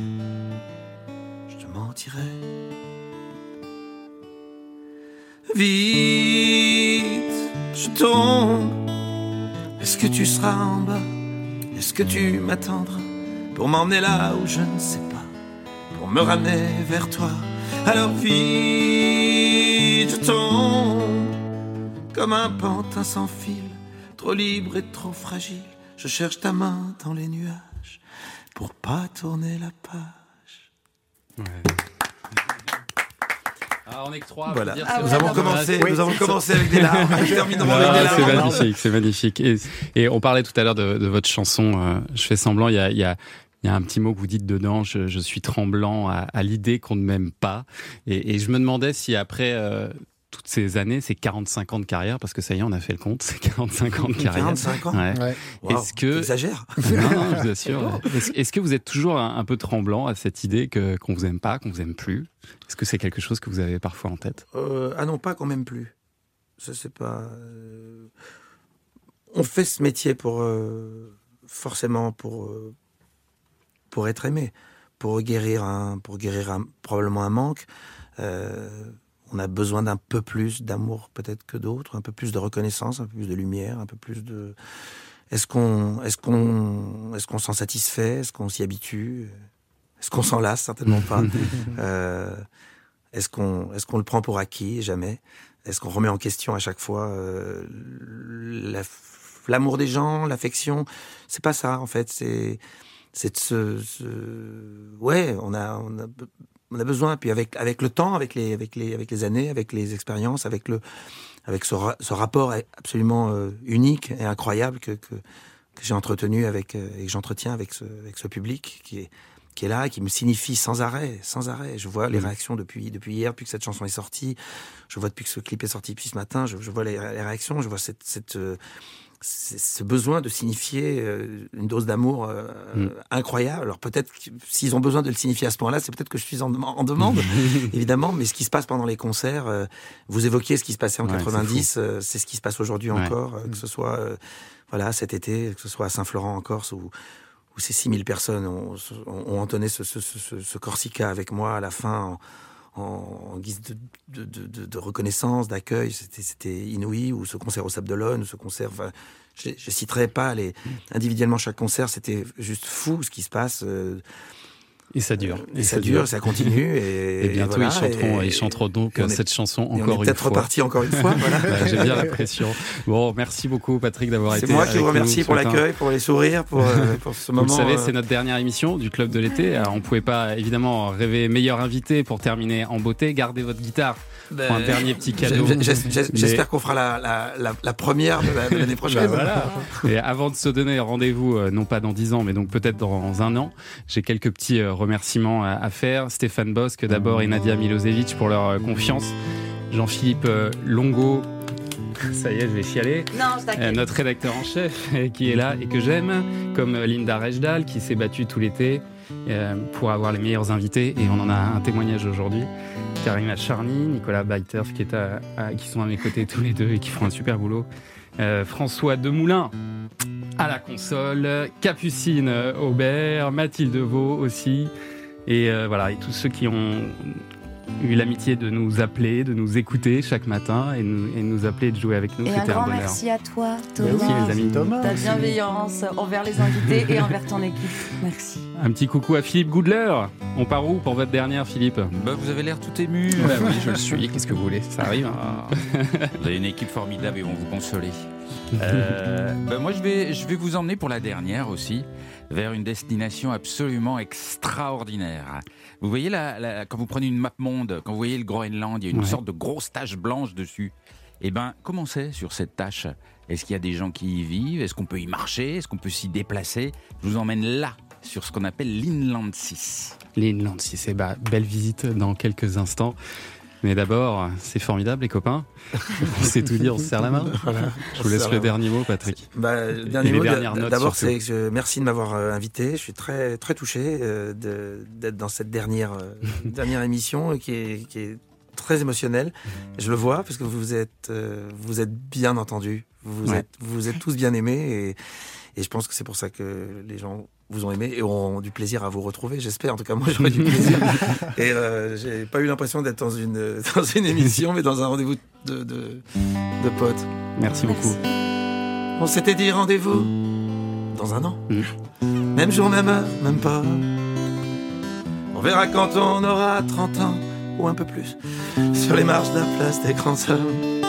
Vite, je tombe. Est-ce que tu seras en bas? Est-ce que tu m'attendras pour m'emmener là où je ne sais pas, pour me ramener vers toi? Alors vite, je tombe comme un pantin sans fil, trop libre et trop fragile. Je cherche ta main dans les nuages pour pas tourner la page. Ah, on est que trois. Voilà. dire, Ah, nous avons commencé- Oui. nous avons commencé avec des larmes, C'est magnifique, c'est magnifique. Et, et on parlait tout à l'heure de, de votre chanson. euh, je fais semblant. Il y a, il y a il y a un petit mot que vous dites dedans, je, je suis tremblant à, à l'idée qu'on ne m'aime pas. Et, et je me demandais si après euh, toutes ces années, ces 45 ans de carrière, parce que ça y est, on a fait le compte, c'est 45 ans de carrière. 45 ans Ouais. Ouais. Wow, Est-ce que... t'exagères. Non, non, je vous assure. Est-ce que vous êtes toujours un, un peu tremblant à cette idée que qu'on vous aime pas, qu'on vous aime plus? Est-ce que c'est quelque chose que vous avez parfois en tête? Euh, ah non, pas quand même plus. Ça, c'est pas. euh, On fait ce métier pour. euh, forcément pour. euh, pour être aimé. Pour guérir un. Pour guérir un, probablement un manque. On a besoin d'un peu plus d'amour, peut-être que d'autres, un peu plus de reconnaissance, un peu plus de lumière, un peu plus de. Est-ce qu'on est qu'on est qu'on s'en satisfait Est-ce qu'on s'y habitue Est-ce qu'on s'en lasse Certainement pas. Euh, est-ce qu'on est qu'on le prend pour acquis Jamais. Est-ce qu'on remet en question à chaque fois euh, la- l'amour des gens, l'affection C'est pas ça en fait. C'est c'est de se, se- ouais, on a on a be- on a besoin. Puis avec avec le temps, avec les avec les avec les années, avec les expériences, avec le avec ce, ra- ce rapport absolument euh, unique et incroyable que que, que j'ai entretenu avec euh, et que j'entretiens avec ce avec ce public qui est qui est là, qui me signifie sans arrêt, sans arrêt. Je vois les Mm. réactions depuis depuis hier, depuis que cette chanson est sortie. Je vois depuis que ce clip est sorti, depuis ce matin. Je, je vois les, les réactions. Je vois cette, cette euh, ce besoin de signifier euh, une dose d'amour euh, Mm. incroyable. Alors peut-être s'ils ont besoin de le signifier à ce point-là, c'est peut-être que je suis en, dem- en demande, évidemment. Mais ce qui se passe pendant les concerts, euh, vous évoquiez ce qui se passait en Ouais, c'est 90, euh, c'est ce qui se passe aujourd'hui Ouais. encore, euh, que ce soit voilà cet été, que ce soit à Saint-Florent en Corse où où ces 6000 personnes ont, ont- entonné ce, ce, ce, ce- ce Corsica avec moi à la fin en, en- guise de, reconnaissance, d'accueil. C'était, inouï. Ou ce concert au Sable ou ce concert. Enfin, je, je citerai pas les individuellement chaque concert. C'était juste fou ce qui se passe. euh, Et ça dure. et, ça, dure, ça continue. Et, Et bientôt, voilà, ils, chanteront, et- ils chanteront donc et on est- cette chanson et on est encore une peut-être fois. reparti encore une fois, voilà. Bah, J'ai bien l'impression. Bon, merci beaucoup, Patrick, d'avoir C'est été moi qui vous remercie pour l'accueil, pour les sourires, pour, euh, pour ce Vous moment. le savez, euh, c'est notre dernière émission du Club de l'été. On pouvait pas, évidemment, rêver meilleur invité pour terminer en beauté. Gardez votre guitare Ben, pour un dernier petit cadeau. J'espère qu'on fera la, la, la, la première de la- de l'année prochaine. Bah voilà. Et avant de se donner rendez-vous, euh, non pas dans 10 ans, mais donc peut-être dans un an, j'ai quelques petits euh, remerciements à, à faire. Stéphane Bosque d'abord et Nadia Milosevic pour leur euh, confiance. Jean-Philippe Longo. Ça y est, je vais chialer. Non, je. Euh, notre rédacteur en chef euh, qui est là et que j'aime, comme Linda Rejdal qui s'est battue tout l'été euh, pour avoir les meilleurs invités et on en a un témoignage aujourd'hui. Karima Charny, Nicolas Baiters qui, est à- à- qui sont à mes côtés tous les deux et qui font un super boulot. Euh, François Demoulin à la console, Capucine Aubert, Mathilde Vaux aussi. Et euh, voilà, et tous ceux qui ont eu l'amitié de nous appeler, de nous écouter chaque matin et nous, et nous appeler et de jouer avec nous. Et un grand bonheur. merci à toi, Thomas. Merci, les amis. Ta bienveillance envers les invités et envers ton équipe. Merci. Un petit coucou à Philippe Goudler. On part où pour votre dernière, Philippe? Bah, vous avez l'air tout ému. Bah oui, je le suis. Qu'est-ce que vous voulez? Ça arrive. hein. Ah, vous avez une équipe formidable et vont vous consoler. Euh, bah, moi, je vais, je vais vous emmener pour la dernière aussi, vers une destination absolument extraordinaire. Vous voyez, la- quand vous prenez une map monde, quand vous voyez le Groenland, il y a une Ouais. sorte de grosse tache blanche dessus. Eh ben, comment c'est sur cette tâche Est-ce qu'il y a des gens qui y vivent? Est-ce qu'on peut y marcher? Est-ce qu'on peut s'y déplacer? Je vous emmène là, sur ce qu'on appelle l'Inland 6. L'Inland 6, eh bah, belle visite dans quelques instants. Mais d'abord, c'est formidable, les copains. on sait tout dire, on se serre la main. Voilà, Je vous se laisse le dernier mot, Patrick. Bah, le dernier Et mot, d'abord, c'est que je- merci de m'avoir euh, invité. Je suis très très touché euh, d'être dans cette dernière euh, dernière émission qui est, qui est très émotionnelle. Je le vois parce que vous êtes euh, vous êtes bien entendus. Vous Ouais. êtes vous êtes tous bien aimés et, et je pense que c'est pour ça que les gens vous ont aimé et ont du plaisir à vous retrouver. J'espère. En tout cas, moi, j'aurais du plaisir. et euh, j'ai pas eu l'impression d'être dans une dans une émission, mais dans un rendez-vous de, de de potes. Merci beaucoup. On s'était dit rendez-vous dans un an. Même jour, même heure, même pas. On verra quand on aura 30 ans ou un peu plus sur les marches de la place des grands hommes.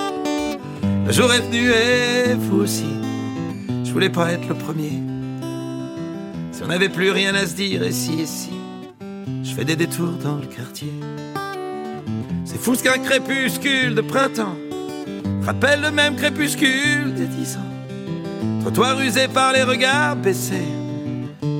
Le jour est venu et vous aussi. Je voulais pas être le premier. Si on n'avait plus rien à se dire, et si, et si, je fais des détours dans le quartier. C'est fou ce qu'un crépuscule de printemps rappelle le même crépuscule des dix ans. Trottoir usé par les regards baissés,